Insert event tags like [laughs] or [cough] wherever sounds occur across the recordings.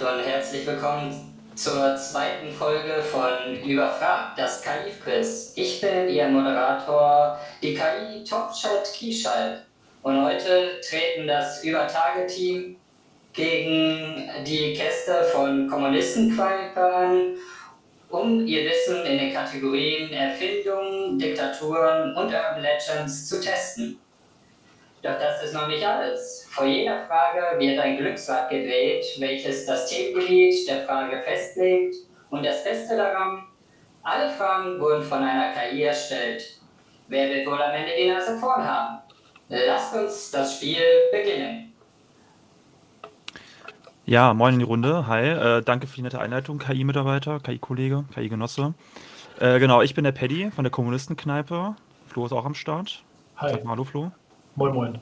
und herzlich willkommen zur zweiten Folge von Überfragt, das KI-Quiz. Ich bin Ihr Moderator, die KI Topchat Kieschalk. Und heute treten das Übertage-Team gegen die Gäste von Kommunistenqualper an um ihr Wissen in den Kategorien Erfindungen, Diktaturen und Urban Legends zu testen. Doch das ist noch nicht alles. Vor jeder Frage wird ein Glücksrad gedreht, welches das Themengebiet der Frage festlegt. Und das Beste daran, alle Fragen wurden von einer KI erstellt. Wer wird wohl am Ende die Nase vorn haben? Lasst uns das Spiel beginnen. Ja, moin in die Runde. Hi, äh, danke für die nette Einleitung, KI-Mitarbeiter, KI-Kollege, KI-Genosse. Äh, genau, ich bin der Paddy von der Kommunistenkneipe. Flo ist auch am Start. Hi. Sag mal Hallo, Flo. Moin, moin.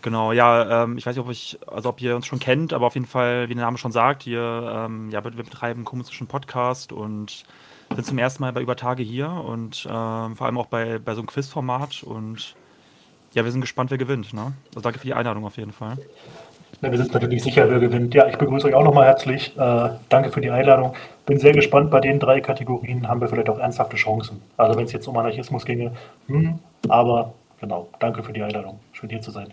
Genau, ja, ähm, ich weiß nicht, ob, ich, also ob ihr uns schon kennt, aber auf jeden Fall, wie der Name schon sagt, wir, ähm, ja, wir betreiben einen kommunistischen Podcast und sind zum ersten Mal bei Übertage hier und ähm, vor allem auch bei, bei so einem Quizformat und ja, wir sind gespannt, wer gewinnt. Ne? Also danke für die Einladung auf jeden Fall. Ja, wir sind natürlich sicher, wer gewinnt. Ja, ich begrüße euch auch nochmal herzlich. Äh, danke für die Einladung. Bin sehr gespannt. Bei den drei Kategorien haben wir vielleicht auch ernsthafte Chancen. Also wenn es jetzt um Anarchismus ginge. Hm, aber genau, danke für die Einladung. Schön hier zu sein.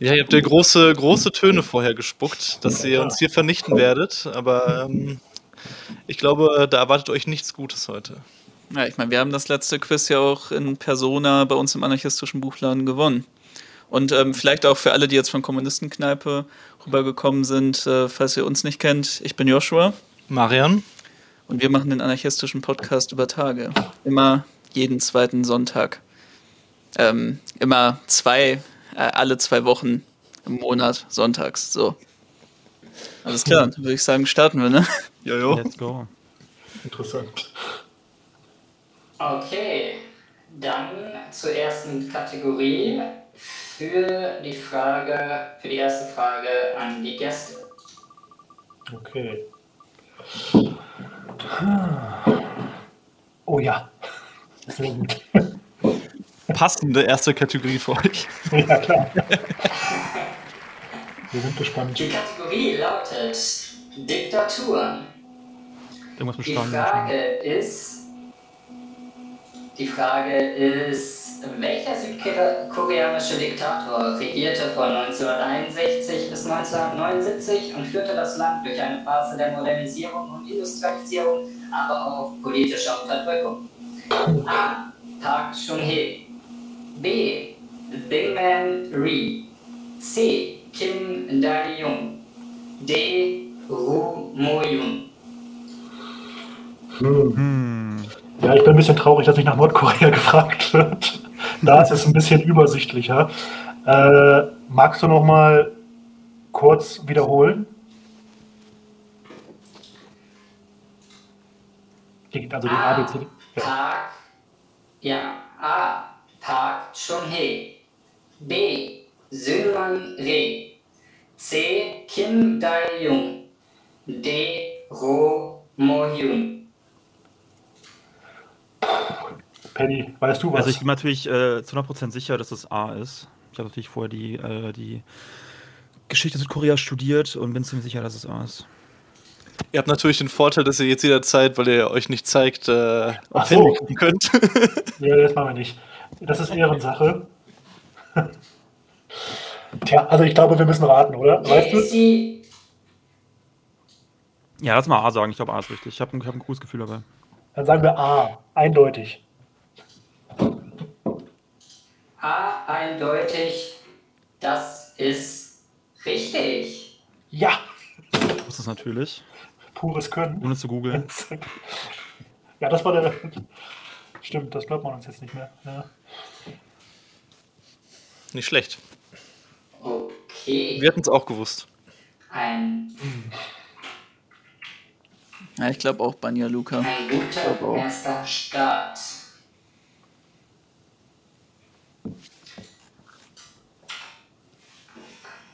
Ja, ihr habt ja große, große Töne vorher gespuckt, dass ihr uns hier vernichten werdet. Aber ähm, ich glaube, da erwartet euch nichts Gutes heute. Ja, ich meine, wir haben das letzte Quiz ja auch in Persona bei uns im anarchistischen Buchladen gewonnen. Und ähm, vielleicht auch für alle, die jetzt von Kommunistenkneipe rübergekommen sind, äh, falls ihr uns nicht kennt, ich bin Joshua. Marian. Und wir machen den anarchistischen Podcast über Tage. Immer jeden zweiten Sonntag. Ähm, immer zwei, äh, alle zwei Wochen im Monat, sonntags. So. Alles klar, dann würde ich sagen, starten wir, ne? Jojo. Let's go. Interessant. Okay, dann zur ersten Kategorie für die Frage, für die erste Frage an die Gäste. Okay. Oh ja. Sehr gut. Passende erste Kategorie für euch. [laughs] Ja, klar. Wir sind gespannt. Die Kategorie lautet Diktaturen. Irgendwas mit die Frage ist, die Frage ist, welcher südkoreanische Diktator regierte von 1961 bis 1979 und führte das Land durch eine Phase der Modernisierung und Industrialisierung, aber auch politischer Unterdrückung? A. Park Chung-hee B. Bingman Rhee C. Kim Dae-jung D. Ru Mo-yoon hm. Ja, ich bin ein bisschen traurig, dass nicht nach Nordkorea [laughs] gefragt wird. Da ist es ein bisschen übersichtlicher. Äh, magst du noch mal kurz wiederholen? Also die A, ABC. Ja. Park, ja, A. Park Chung-hee. B. Seungman Rhee. C. Kim Dae-jung. D. Ro Mo-hyun. Penny, weißt du was? Also ich bin natürlich äh, zu 100% sicher, dass es A ist. Ich habe natürlich vorher die, äh, die Geschichte Südkoreas studiert und bin ziemlich sicher, dass es A ist. Ihr habt natürlich den Vorteil, dass ihr jetzt jederzeit, weil ihr euch nicht zeigt, äh, auf Handy gucken könnt. ja, das machen wir nicht. Das ist Ehrensache. [laughs] Tja, also ich glaube, wir müssen raten, oder? Weißt du? Ja, lass mal A sagen. Ich glaube, A ist richtig. Ich habe hab ein cooles Gefühl dabei. Dann sagen wir A. Eindeutig. A eindeutig, das ist richtig. Ja. Das ist natürlich. Pures Können. Ohne zu googeln. [laughs] Ja, das war der. Stimmt, das glaubt man uns jetzt nicht mehr. Ja. Nicht schlecht. Okay. Wir hatten es auch gewusst. Ein. Ja, ich glaube auch Banja Luca. Ein guter erster Start.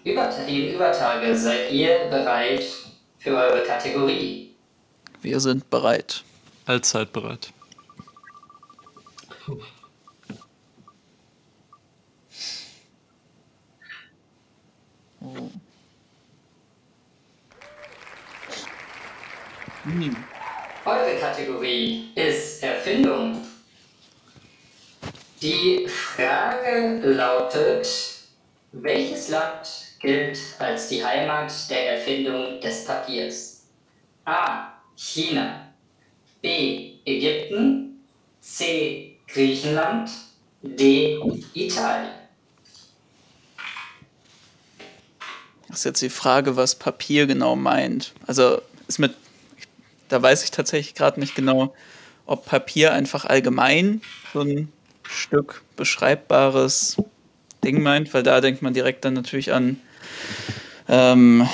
Übertage, Übertage, seid ihr bereit für eure Kategorie? Wir sind bereit. Allzeit bereit. Hm. Eure Kategorie ist Erfindung. Die Frage lautet, welches Land gilt als die Heimat der Erfindung des Papiers? A. China. B. Ägypten. C. Griechenland. D. Italien. Das ist jetzt die Frage, was Papier genau meint. Also ist mit, da weiß ich tatsächlich gerade nicht genau, ob Papier einfach allgemein so ein Stück beschreibbares Ding meint, weil da denkt man direkt dann natürlich an ähm,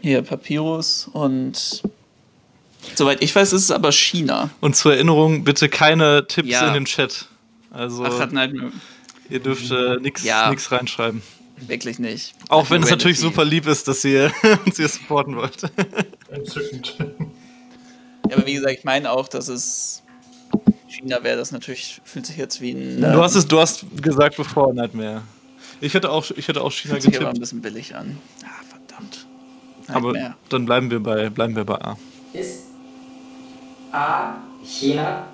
hier Papyrus und soweit ich weiß, ist es aber China. Und zur Erinnerung, bitte keine Tipps Ja. in den Chat. Also, Ach, hat nein, ihr dürft äh, nichts Ja. nix reinschreiben. wirklich nicht. Auch wenn es natürlich super lieb ist, dass ihr [laughs] uns hier supporten wollt. Entzückend. Ja, aber wie gesagt, ich meine auch, dass es China wäre, das natürlich fühlt sich jetzt wie ein. Du hast es, du hast gesagt bevor Nightmare. Ich hätte auch, ich hätte auch China fühlt sich aber ein getippt, bisschen billig an. Ah, verdammt. aber Nightmare. dann bleiben wir bei, bleiben wir bei A. ist A. China.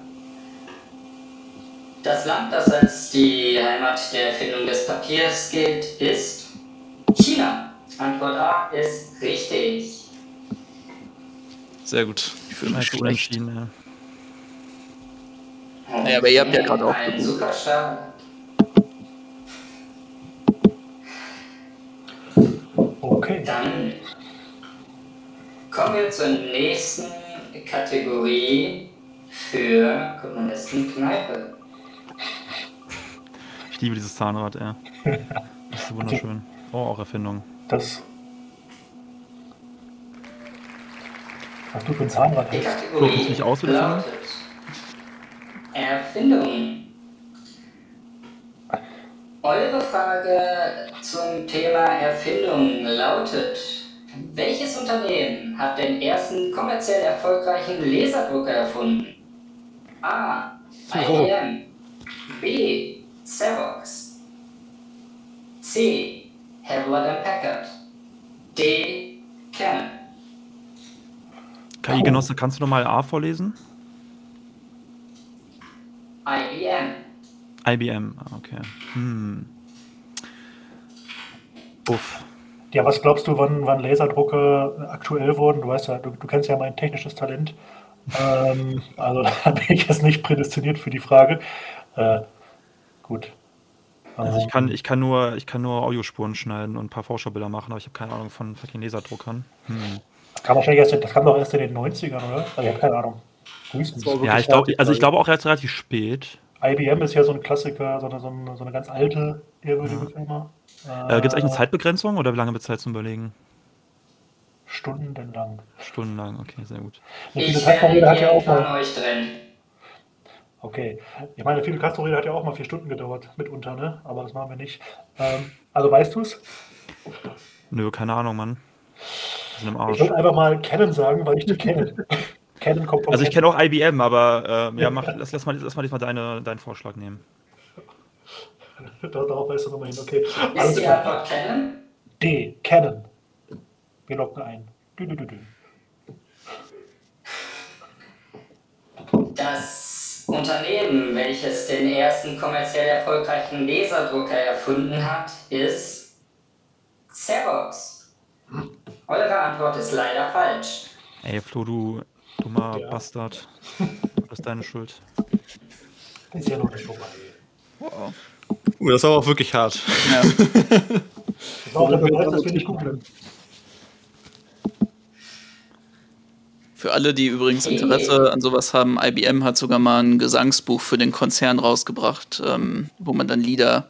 Das Land, das als die Heimat der Erfindung des Papiers gilt, ist China. Antwort A ist richtig. Sehr gut. Ich fühle mich schlecht. unentschieden, ja. Ja, aber ihr habt ja gerade auch Ein gewonnen. super Start. Okay. Dann kommen wir zur nächsten Kategorie für Kommunisten Kneipe. Ich liebe dieses Zahnrad, ja. Das ist wunderschön. Oh, auch Erfindung. Das. Ach du für ein Zahnrad. Die hast. Kategorie es nicht aus, lautet Erfindung. Eure Frage zum Thema Erfindung lautet, welches Unternehmen hat den ersten kommerziell erfolgreichen Laserdrucker erfunden? A. IBM B. Xerox C. Hewlett Packard D. Canon KI-Genosse, kannst du nochmal A vorlesen? IBM IBM, ah, okay. Hm. Uff. Ja, was glaubst du, wann, wann Laserdrucke aktuell wurden? Du weißt ja, du, du kennst ja mein technisches Talent. Ähm, also [laughs] da bin ich jetzt nicht prädestiniert für die Frage. Äh, gut. Also ich Ähm, kann, ich kann nur, ich kann nur Audiospuren schneiden und ein paar Vorschaubilder machen, aber ich habe keine Ahnung von fucking Laserdruckern. Hm. kam wahrscheinlich erst, das kam doch erst in den 90ern, oder? Also ich habe keine Ahnung. Ja, ich glaube, also ich glaube auch jetzt relativ spät. IBM ist ja so ein Klassiker, so eine, so eine, so eine ganz alte, ehrwürdige Firma. Äh, Gibt es eigentlich eine Zeitbegrenzung oder wie lange wird Zeit zum Überlegen? Stundenlang. Stundenlang, okay, sehr gut. Eine Ich Castro-Rede hat ja auch von mal. euch trennen. Okay. Ich meine, Fidel Castro-Rede hat ja auch mal vier Stunden gedauert, mitunter, ne? Aber das machen wir nicht. Ähm, also weißt du es? Nö, keine Ahnung, Mann. Ich würde einfach mal Canon sagen, weil ich die kenne. [laughs] Canon kommt Also ich kenne auch IBM, aber äh, ja, mach, [laughs] lass, lass mal, lass mal deine, deinen Vorschlag nehmen. Da- Darauf weißt du nochmal hin. Okay. Ist Alles die klar. Antwort kennen? D. Canon. Wir locken ein. Dü, dü, dü, dü. Das Unternehmen, welches den ersten kommerziell erfolgreichen Laserdrucker erfunden hat, ist Xerox. Eure Antwort ist leider falsch. Ey, Flo, du dummer Ja. Bastard. [laughs] Das ist deine Schuld. Ist ja noch nicht vorbei. Wow. Uh, das war auch wirklich hart. Ja. Das [laughs] war auch der Beweis, dass wir nicht googeln. Für alle, die übrigens Interesse an sowas haben, IBM hat sogar mal ein Gesangsbuch für den Konzern rausgebracht, ähm, wo man dann Lieder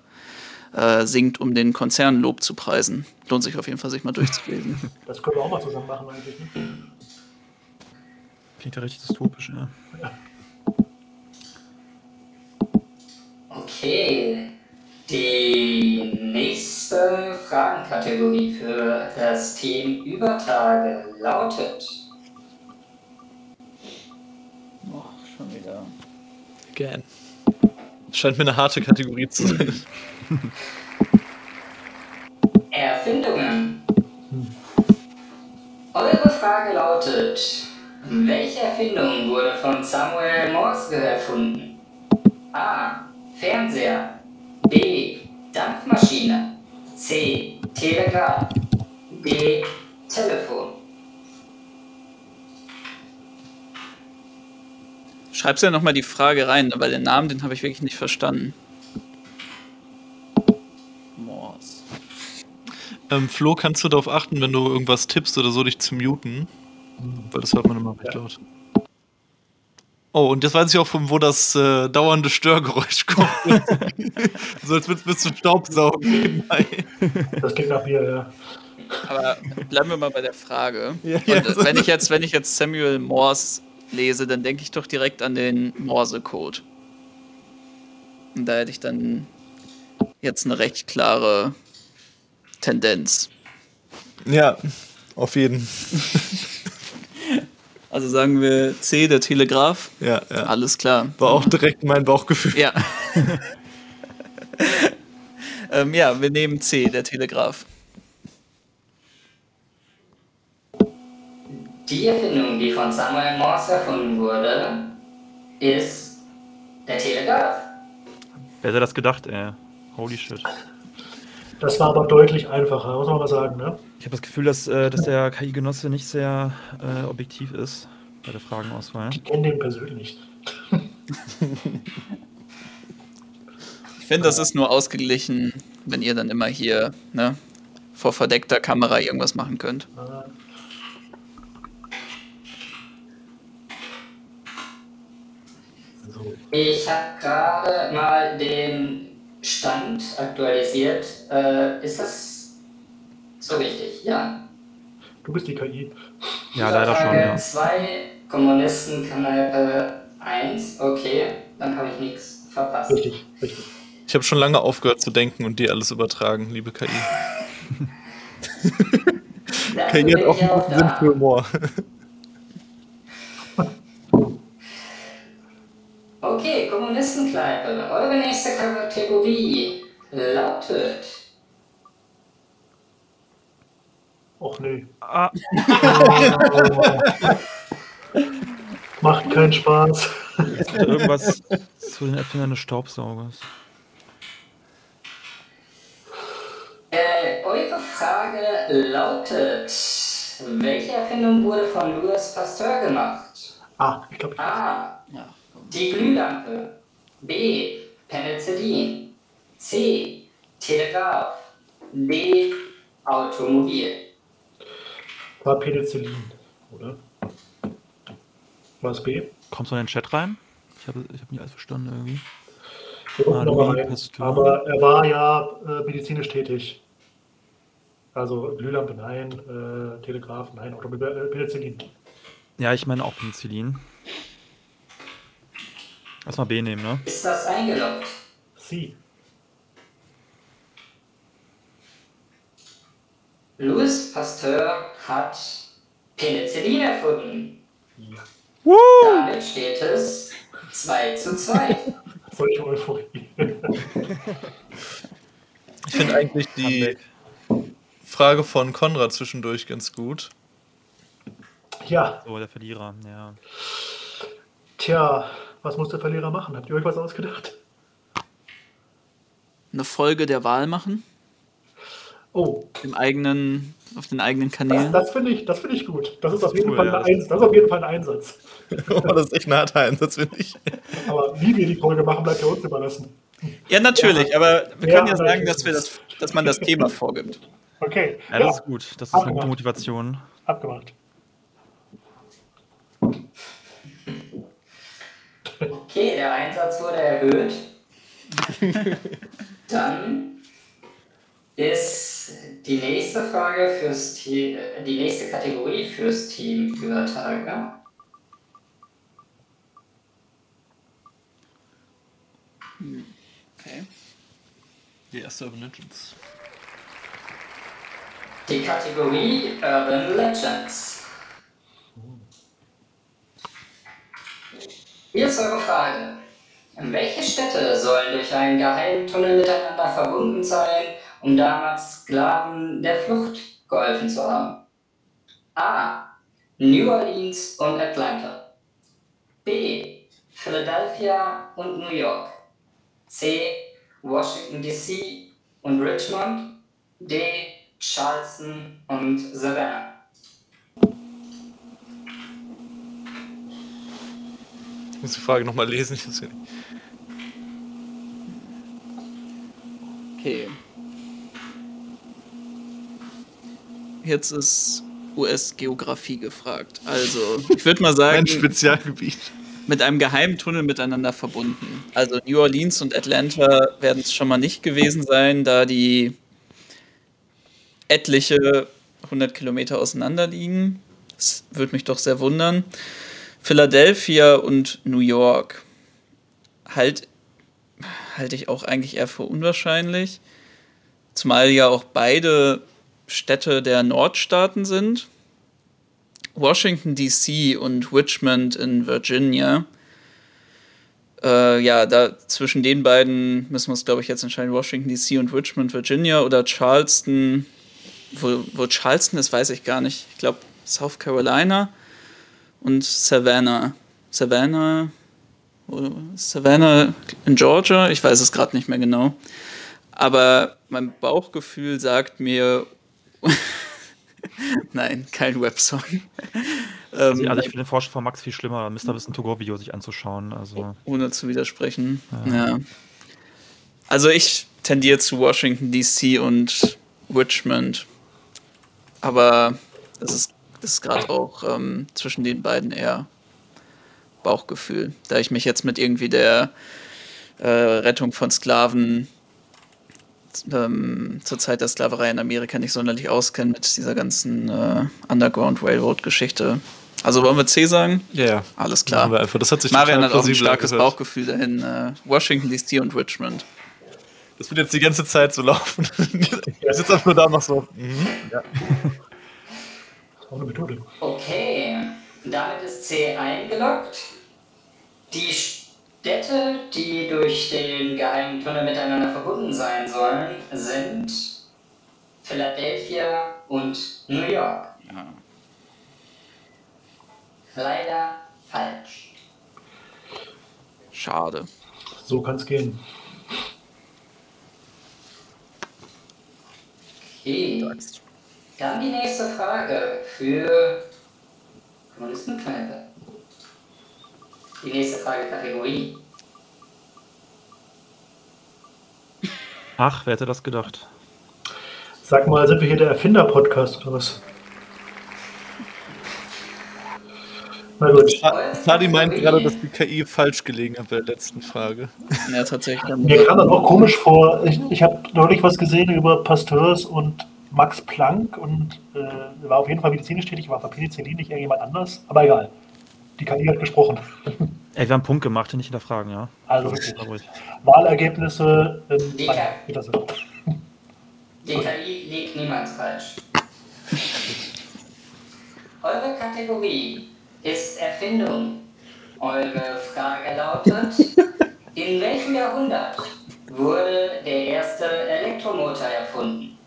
äh, singt, um den Konzern Lob zu preisen. Lohnt sich auf jeden Fall, sich mal durchzulesen. [laughs] Das können wir auch mal zusammen machen eigentlich. Ne? Klingt ja richtig dystopisch, ja. [laughs] Okay. Die nächste Fragenkategorie für das Team Übertage lautet Oh, schon wieder. Again. Scheint mir eine harte Kategorie zu sein. [laughs] Erfindungen. Eure Frage lautet, welche Erfindung wurde von Samuel Morse erfunden? A. Fernseher. B. Dampfmaschine. C. Telegraph. D. Telefon. Schreibst ja nochmal die Frage rein, aber den Namen, den habe ich wirklich nicht verstanden. Morse. Ähm, Flo, kannst du darauf achten, wenn du irgendwas tippst oder so, dich zu muten? Weil das hört man immer recht laut. Oh, und jetzt weiß ich auch, von wo das äh, dauernde Störgeräusch kommt. so als würdest du bis zum Staubsaugen nebenbei. Das klingt nach mir, ja. Aber bleiben wir mal bei der Frage. Ja, Und, ja, wenn, ich jetzt, wenn ich jetzt Samuel Morse lese, dann denke ich doch direkt an den Morse-Code. Und da hätte ich dann jetzt eine recht klare Tendenz. Ja, auf jeden. [laughs] Also sagen wir C, der Telegraph. Ja, ja. Alles klar. War auch direkt mein Bauchgefühl. Ja. [laughs] ähm, ja, wir nehmen C, der Telegraph. Die Erfindung, die von Samuel Morse erfunden wurde, ist der Telegraph. Wer hätte das gedacht, ey? Holy shit. Das war aber deutlich einfacher, muss man mal sagen, ne? Ich habe das Gefühl, dass, äh, dass der KI-Genosse nicht sehr äh, objektiv ist bei der Fragenauswahl. Ich kenne den persönlich. Ich finde, das ist nur ausgeglichen, wenn ihr dann immer hier ne, vor verdeckter Kamera irgendwas machen könnt. Äh, So. Ich habe gerade mal den Stand aktualisiert. Äh, ist das so richtig? Ja. Du bist die KI. Ja, leider schon, ja. Zwei Kommunisten, Kanal 1. Okay, dann habe ich nichts verpasst. Richtig, richtig. Ich habe schon lange aufgehört zu denken und dir alles übertragen, liebe KI. [laughs] KI hat auch einen guten Sinn für Humor. Okay, Kommunistenkneipe. Eure nächste Kategorie lautet. Och nee. Ah, [laughs] Macht keinen Spaß. jetzt bitte irgendwas zu den Erfindern des Staubsaugers. Äh, eure Frage lautet: Welche Erfindung wurde von Louis Pasteur gemacht? Ah, ich glaube, A. Die Glühlampe. B. Penicillin. C. Telegraph. D. Automobil. war Penicillin, oder? War es B? Kommst du in den Chat rein? Ich habe ich hab nicht alles verstanden irgendwie. Ah. Aber er war ja äh, medizinisch tätig. Also Glühlampe nein, äh, Telegraph nein, Automobil, äh, Penicillin. Ja, ich meine auch Penicillin. Lass mal B nehmen, ne? Ist das eingeloggt? Sie. Louis Pasteur hat Penicillin erfunden. Ja. Damit steht es 2 zu 2. Solche [laughs] Euphorie. Ich finde eigentlich die Frage von Konrad zwischendurch ganz gut. ja, So, der Verlierer, ja. tja, was muss der Verlierer machen? Habt ihr euch was ausgedacht? Eine Folge der Wahl machen, Oh, im eigenen, auf den eigenen das, Kanälen. das finde ich, das finde ich gut. Das ist auf jeden cool, Fall ja, ein das- das ist auf jeden Fall ein Einsatz. [laughs] Oh, das ist echt ein harter Einsatz, finde ich. Aber wie wir die Folge machen, bleibt ja uns überlassen. Ja, natürlich, aber wir Ja, können ja sagen, dass, wir das, dass man das Thema vorgibt. Okay, Ja, ja, das ist gut. Das ist eine gute Abgemacht. Motivation. abgemacht. Okay, der Einsatz wurde erhöht. [laughs] Dann ist die nächste Frage fürs Team, die nächste Kategorie fürs Team Übertage. Okay. Die erste Urban Legends. Die Kategorie Urban Legends. Hier ist eure Frage. Welche Städte sollen durch einen geheimen Tunnel miteinander verbunden sein, um damals Sklaven der Flucht geholfen zu haben? A. New Orleans und Atlanta. B. Philadelphia und New York. C. Washington DC und Richmond. D. Charleston und Savannah. Ich muss die Frage nochmal lesen. [laughs] Ich weiß ja nicht. Okay. Jetzt ist US-Geografie gefragt. Also, ich würde mal [laughs] sagen, Mein Spezialgebiet. mit einem Geheimtunnel miteinander verbunden. Also New Orleans und Atlanta werden es schon mal nicht gewesen sein, da die etliche 100 Kilometer auseinander liegen. Das würde mich doch sehr wundern. Philadelphia und New York halt, halte ich auch eigentlich eher für unwahrscheinlich. Zumal ja auch beide Städte der Nordstaaten sind. Washington DC und Richmond in Virginia. Äh, ja, da zwischen den beiden müssen wir uns, glaube ich, jetzt entscheiden. Washington DC und Richmond, Virginia oder Charleston. Wo, wo Charleston ist, weiß ich gar nicht. Ich glaube South Carolina und Savannah. Savannah. Savannah in Georgia. Ich weiß es gerade nicht mehr genau. Aber mein Bauchgefühl sagt mir. [laughs] Nein, kein Websong. Also, ähm, also ich finde den Vorschlag von Max viel schlimmer, Mr. Wissen to Go Video sich anzuschauen. Also ohne zu widersprechen. Ja. Also ich tendiere zu Washington DC und Richmond. Aber es ist, es ist gerade auch ähm, zwischen den beiden eher Bauchgefühl. Da ich mich jetzt mit irgendwie der äh, Rettung von Sklaven ähm, zur Zeit der Sklaverei in Amerika nicht sonderlich auskenne mit dieser ganzen äh, Underground Railroad Geschichte. Also wollen wir C sagen? Ja, ja. Alles klar. Machen wir einfach. Das hat sich Marian hat auch ein starkes angehört. Bauchgefühl dahin. Äh, Washington DC und Richmond. Das wird jetzt die ganze Zeit so laufen. [laughs] Ich sitze einfach nur da und mach so. Mhm. Das ist auch eine Methode. Okay, damit ist C eingeloggt. Die Städte, die durch den geheimen Tunnel miteinander verbunden sein sollen, sind Philadelphia und New York. Leider falsch. Schade. So kann es gehen. Okay. Dann die nächste Frage für Kommunistenkneipe. Die nächste Frage Kategorie. Ach, wer hätte das gedacht? Sag mal, sind wir hier der Erfinder-Podcast oder was? Na gut. Sadi meint gerade, dass die KI falsch gelegen hat bei der letzten Frage. Ja, tatsächlich. Mir kam das auch komisch vor. Ich, ich habe neulich was gesehen über Pasteurs und Max Planck und äh, war auf jeden Fall medizinisch tätig, war für Penicillin nicht irgendjemand anders, aber egal. Die KI hat gesprochen. [laughs] Ey, wir haben einen Punkt gemacht, nicht hinterfragen, ja. Also. Wahlergebnisse. Ähm, nein, Die KI liegt niemals falsch. Eure Kategorie ist Erfindung. Eure Frage lautet: [laughs] In welchem Jahrhundert wurde der erste Elektromotor erfunden?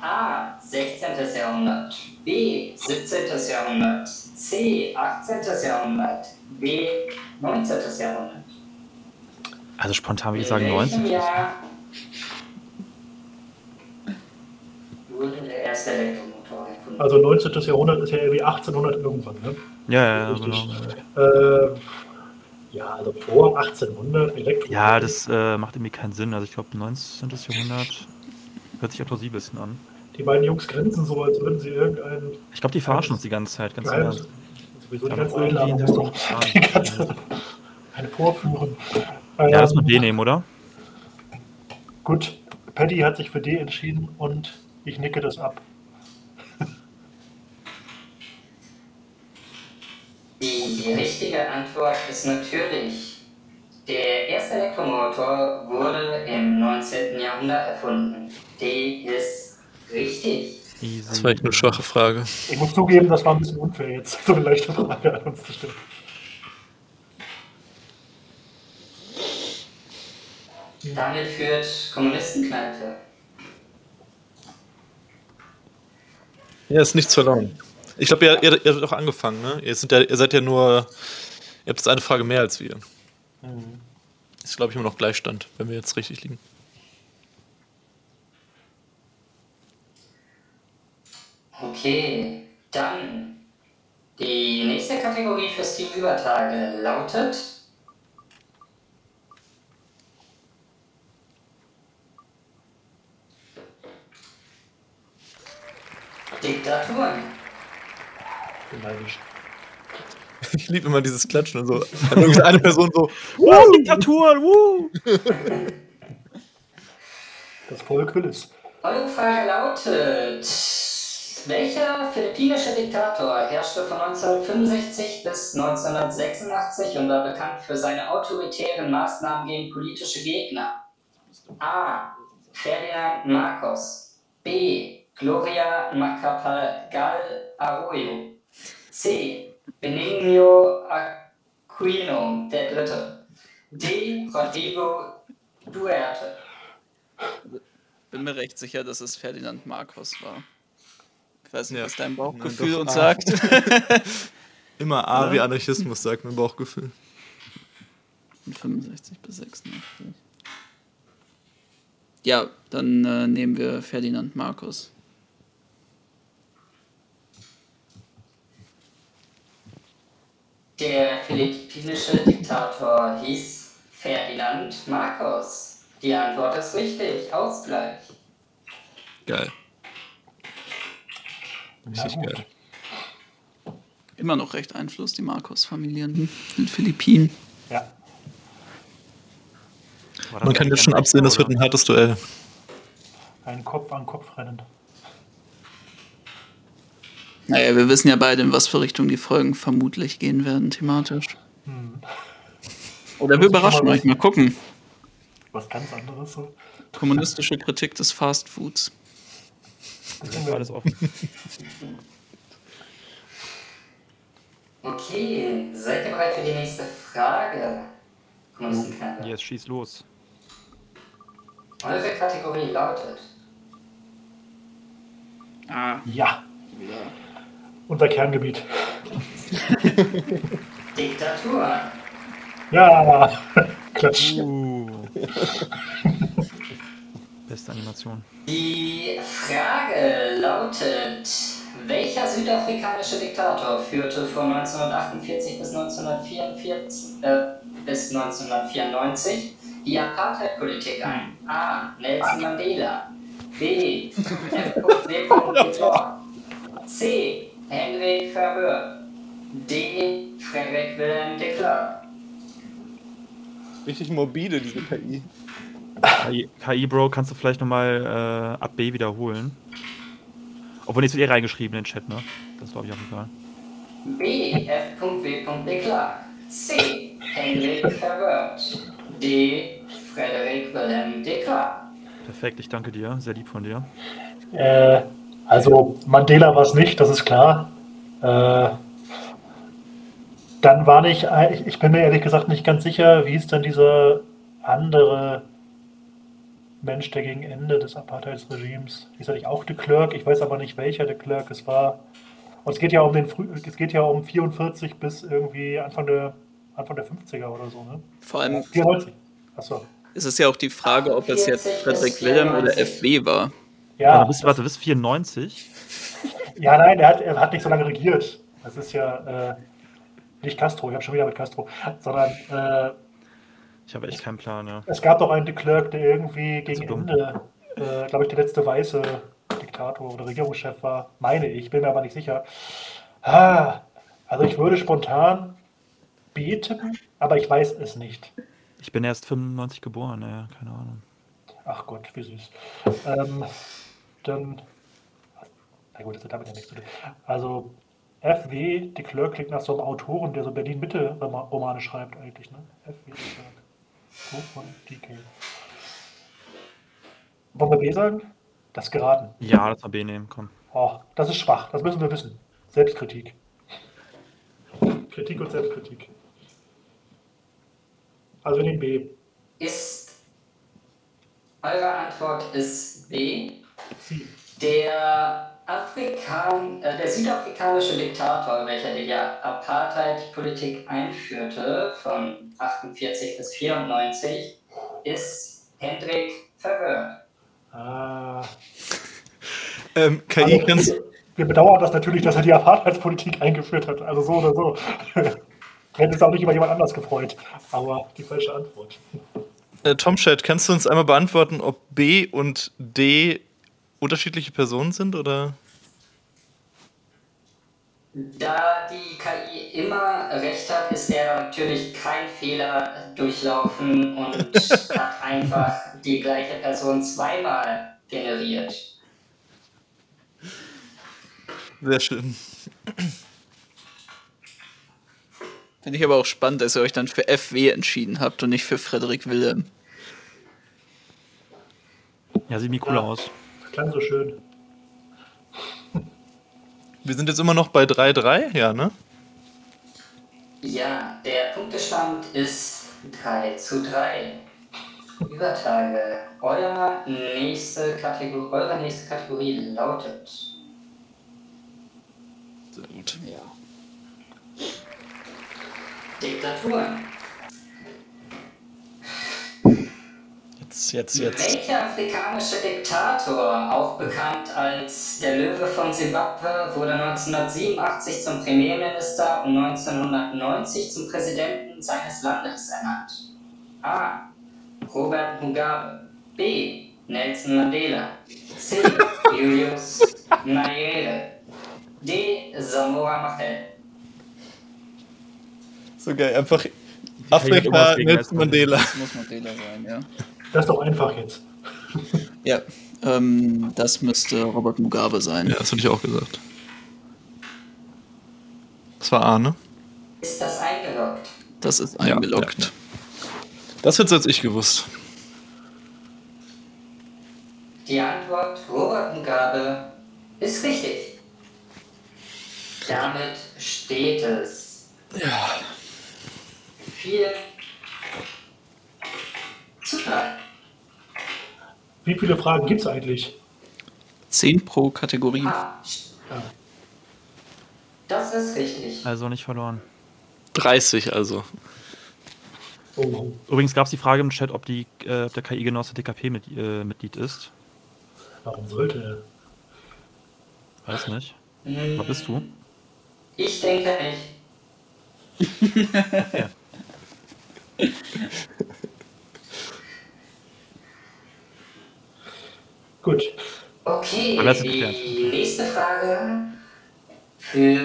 A. 16. Jahrhundert. B. 17. Jahrhundert. C. 18. Jahrhundert. D. 19. Jahrhundert. Also spontan würde ich sagen welchem 19. Jahr wurde der erste Elektromotor erfunden? Also 19. Jahrhundert ist ja irgendwie 1800 irgendwann. Ne? Ja, ja, ja, Richtig. genau. Äh, ja, also vor 1800 Elektro. Ja, das äh, macht irgendwie keinen Sinn. Also ich glaube 19. Jahrhundert hört sich auch plausibelsten an. Die beiden Jungs grinsen so, als würden sie irgendein Ich glaube, die verarschen uns die ganze Zeit, ganz ernst. Sowieso die Ja, ganze irgendwie Einladung das ist doch doch die ganze [laughs] eine vorführen. Ja, lass mal Ähm, D nehmen, oder? Gut, Paddy hat sich für D entschieden und ich nicke das ab. Die richtige Antwort ist natürlich. Der erste Elektromotor wurde im 19. Jahrhundert erfunden. D ist richtig. Das war echt eine schwache Frage. Ich muss zugeben, das war ein bisschen unfair jetzt, [laughs] so eine leichte Frage an uns zu stellen. Damit führt Kommunistenkneipe. Ja, ist nichts verloren. Ich glaube, ihr, ihr, ihr habt auch angefangen, ne? Ihr, sind ja, ihr seid ja nur. Ihr habt jetzt eine Frage mehr als wir. Mhm. Ist, glaube ich, immer noch Gleichstand, wenn wir jetzt richtig liegen. Okay, dann die nächste Kategorie für Steam Übertage lautet Diktaturen. Bin neidisch. [laughs] Ich liebe immer dieses Klatschen und so. Dann irgendwie eine Person so. [laughs] Wow, Diktaturen, wuh! [laughs] Das Volk will es. Eure Frage lautet, welcher philippinische Diktator herrschte von 1965 bis 1986 und war bekannt für seine autoritären Maßnahmen gegen politische Gegner? A. Ferdinand Marcos. B. Gloria Macapagal Arroyo. C. Benigno Aquino, der Dritte. D. Rodrigo Duerte. Bin mir recht sicher, dass es Ferdinand Marcos war. Ich weiß nicht, Ja. was dein Nein, Bauchgefühl doch, uns ah. sagt. [laughs] Immer A wie Anarchismus, sagt mein Bauchgefühl. Von 65 bis 86. Ja, dann äh, nehmen wir Ferdinand Marcos. Der philippinische Diktator hieß Ferdinand Marcos. Die Antwort ist richtig. Ausgleich. Geil. Richtig gut. geil. Immer noch recht Einfluss, die Marcos-Familien in den Philippinen. Ja. Man kann jetzt schon absehen, das wird ein hartes Duell. Ein Kopf an Kopf rennen. Naja, wir wissen ja beide, in was für Richtung die Folgen vermutlich gehen werden, thematisch. Hm. Oder wir überraschen euch. Mal gucken. Was ganz anderes so. Kommunistische Kritik des Fastfoods. Das Das ist alles offen. Okay, seid ihr bereit für die nächste Frage? Jetzt schieß los. Eure Kategorie lautet Ah, Ja. Unser Kerngebiet. Diktatur. Ja. [laughs] Klatsch. Uh. [laughs] Beste Animation. Die Frage lautet, welcher südafrikanische Diktator führte von 1948 bis 1944 äh, bis 1994 die Apartheid-Politik ein? A. Nelson Mandela. B. F.W. Victor. C. Henry Verwoerd. D. Frederick Wilhelm de Klerk. Richtig morbide, diese KI. KI, KI Bro, kannst du vielleicht nochmal äh, ab B wiederholen? Obwohl, jetzt wird eh reingeschrieben in den Chat, ne? Das glaube ich auch egal. B. F.W. Klerk. C. Henry Verwoerd. D. Frederick Wilhelm de Klerk. Perfekt, ich danke dir. Sehr lieb von dir. Äh, also Mandela war es nicht, das ist klar. Äh, dann war nicht, ich, ich bin mir ehrlich gesagt nicht ganz sicher, wie ist denn dieser andere Mensch, der gegen Ende des Apartheidsregimes, ist er nicht auch de Klerk? Ich weiß aber nicht, welcher de Klerk es war. Und es geht ja um den Früh, es geht ja um 44 bis irgendwie Anfang der Anfang der 50er oder so, ne? vor allem 94. Achso. ist es ja auch die Frage, ob es jetzt Frederick Wilhelm oder FW war. Ja, Warte, bis, warte, bis 94? [laughs] Ja, nein, er hat, er hat nicht so lange regiert. Das ist ja äh, nicht Castro, ich habe schon wieder mit Castro, sondern äh, Ich habe echt keinen Plan, ja. es gab doch einen de Klerk, der irgendwie gegen. Ende, äh, glaube ich, der letzte weiße Diktator oder Regierungschef war. Meine ich, bin mir aber nicht sicher. Ah, also ich würde spontan B tippen, aber ich weiß es nicht. Ich bin erst 95 geboren, ja, keine Ahnung. Ach Gott, wie süß. Ähm, dann. Na gut, das hat damit ja nichts zu tun. Also, F.W. de Klerk klingt nach so einem Autoren, der so Berlin-Mitte-Romane schreibt, eigentlich, ne? F.W. de Klerk. So von DK. Wollen wir B sagen? Das ist geraten. Ja, das mal B nehmen, komm. Oh, das ist schwach, das müssen wir wissen. Selbstkritik. Kritik und Selbstkritik. Also wir nehmen B. Ist eure Antwort ist B. Der Afrikan äh, der südafrikanische Diktator, welcher die Apartheid-Politik einführte, von 48 bis 94, ist Hendrik Verwoerd. Ah. Ähm, KI Also, kannst wir bedauern das natürlich, dass er die Apartheidspolitik eingeführt hat. Also so oder so. [laughs] Hätte es auch nicht über jemand anders gefreut. Aber die falsche Antwort. äh, Tomchat, kannst du uns einmal beantworten, ob B und D unterschiedliche Personen sind oder? Da die KI immer recht hat, ist er natürlich kein Fehler durchlaufen und [laughs] hat einfach die gleiche Person zweimal generiert. Sehr schön. Finde ich aber auch spannend, dass ihr euch dann für FW entschieden habt und nicht für Frederik Wilhelm. Ja, sieht mir cool Ja. aus. Klang so schön. Wir sind jetzt immer noch bei 3-3, ja, ne? Ja, der Punktestand ist 3 zu 3. Übertage. Euer nächste Kategorie, eure nächste Kategorie lautet Sehr gut. Diktaturen. Jetzt, jetzt, jetzt. Welcher afrikanische Diktator, auch bekannt als der Löwe von Simbabwe, wurde 1987 zum Premierminister und 1990 zum Präsidenten seines Landes ernannt? A. Robert Mugabe. B. Nelson Mandela. C. Julius Nyerere. D. Samoa Machel. So geil, einfach Afrika, Nelson Mandela. Das muss Mandela sein, ja. Das ist doch einfach jetzt. Ja, ähm, das müsste Robert Mugabe sein. Ja, das hatte ich auch gesagt. Das war A, ne? Ist das eingeloggt? Das ist eingeloggt. ja, ja. Das hätte jetzt ich gewusst. Die Antwort Robert Mugabe ist richtig. Damit steht es. Ja. Vier. Wie viele Fragen gibt es eigentlich? 10 pro Kategorie. Ah, das ist richtig. Also nicht verloren. 30 also. Oh, Übrigens gab es die Frage im Chat, ob, die, äh, ob der KI-Genosse DKP-Mitglied äh, Mitglied ist. warum sollte er? Weiß nicht. Hm, Was bist du? Ich denke nicht. [laughs] Gut. Okay, ist die nächste Frage für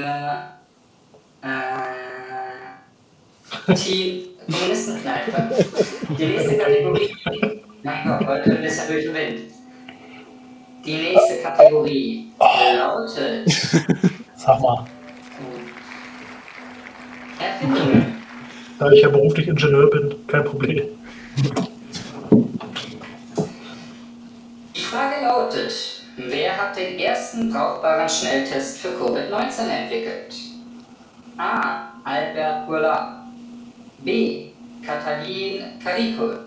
äh, Team Kommunistenkneipe. Die nächste Kategorie. Mein Gott, heute ein bisschen durch den Wind. Die nächste Kategorie lautet Sag mal, Erfindungen. da ich ja beruflich Ingenieur bin, kein Problem. Die Frage lautet, wer hat den ersten brauchbaren Schnelltest für Covid-19 entwickelt? A. Albert Bourla. B. Katalin Karikul.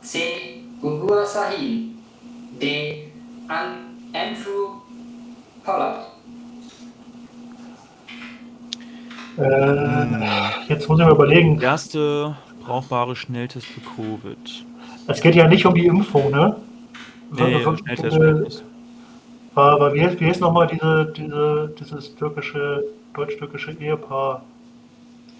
C. Gugur Sahin. D. An Andrew Pollard. Äh, jetzt muss ich mal überlegen. Erste brauchbare Schnelltest für Covid. Es geht ja nicht um die Impfung, ne? Nee, Sondern- Schnelltest. War, war, wie heißt, wie heißt nochmal diese, diese, dieses türkische, deutsch-türkische Ehepaar?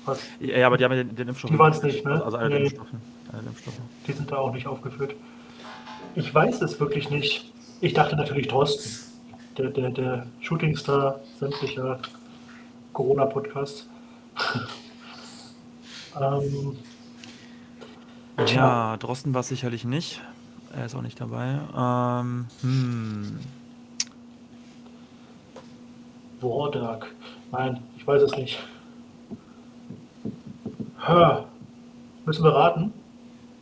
Was, Ja, aber die haben ja den, den Impfstoff. Die waren's nicht, ne? Also alle Nee. Impfstoffe. Alle Impfstoffe. die sind da auch nicht aufgeführt. Ich weiß es wirklich nicht. Ich dachte natürlich Drosten, der, der, der Shootingstar sämtlicher Corona-Podcasts. [laughs] ähm, Ja, Drosten war es sicherlich nicht. Er ist auch nicht dabei. Ähm, hm. Wordak. Nein, ich weiß es nicht. Hör. Müssen wir raten?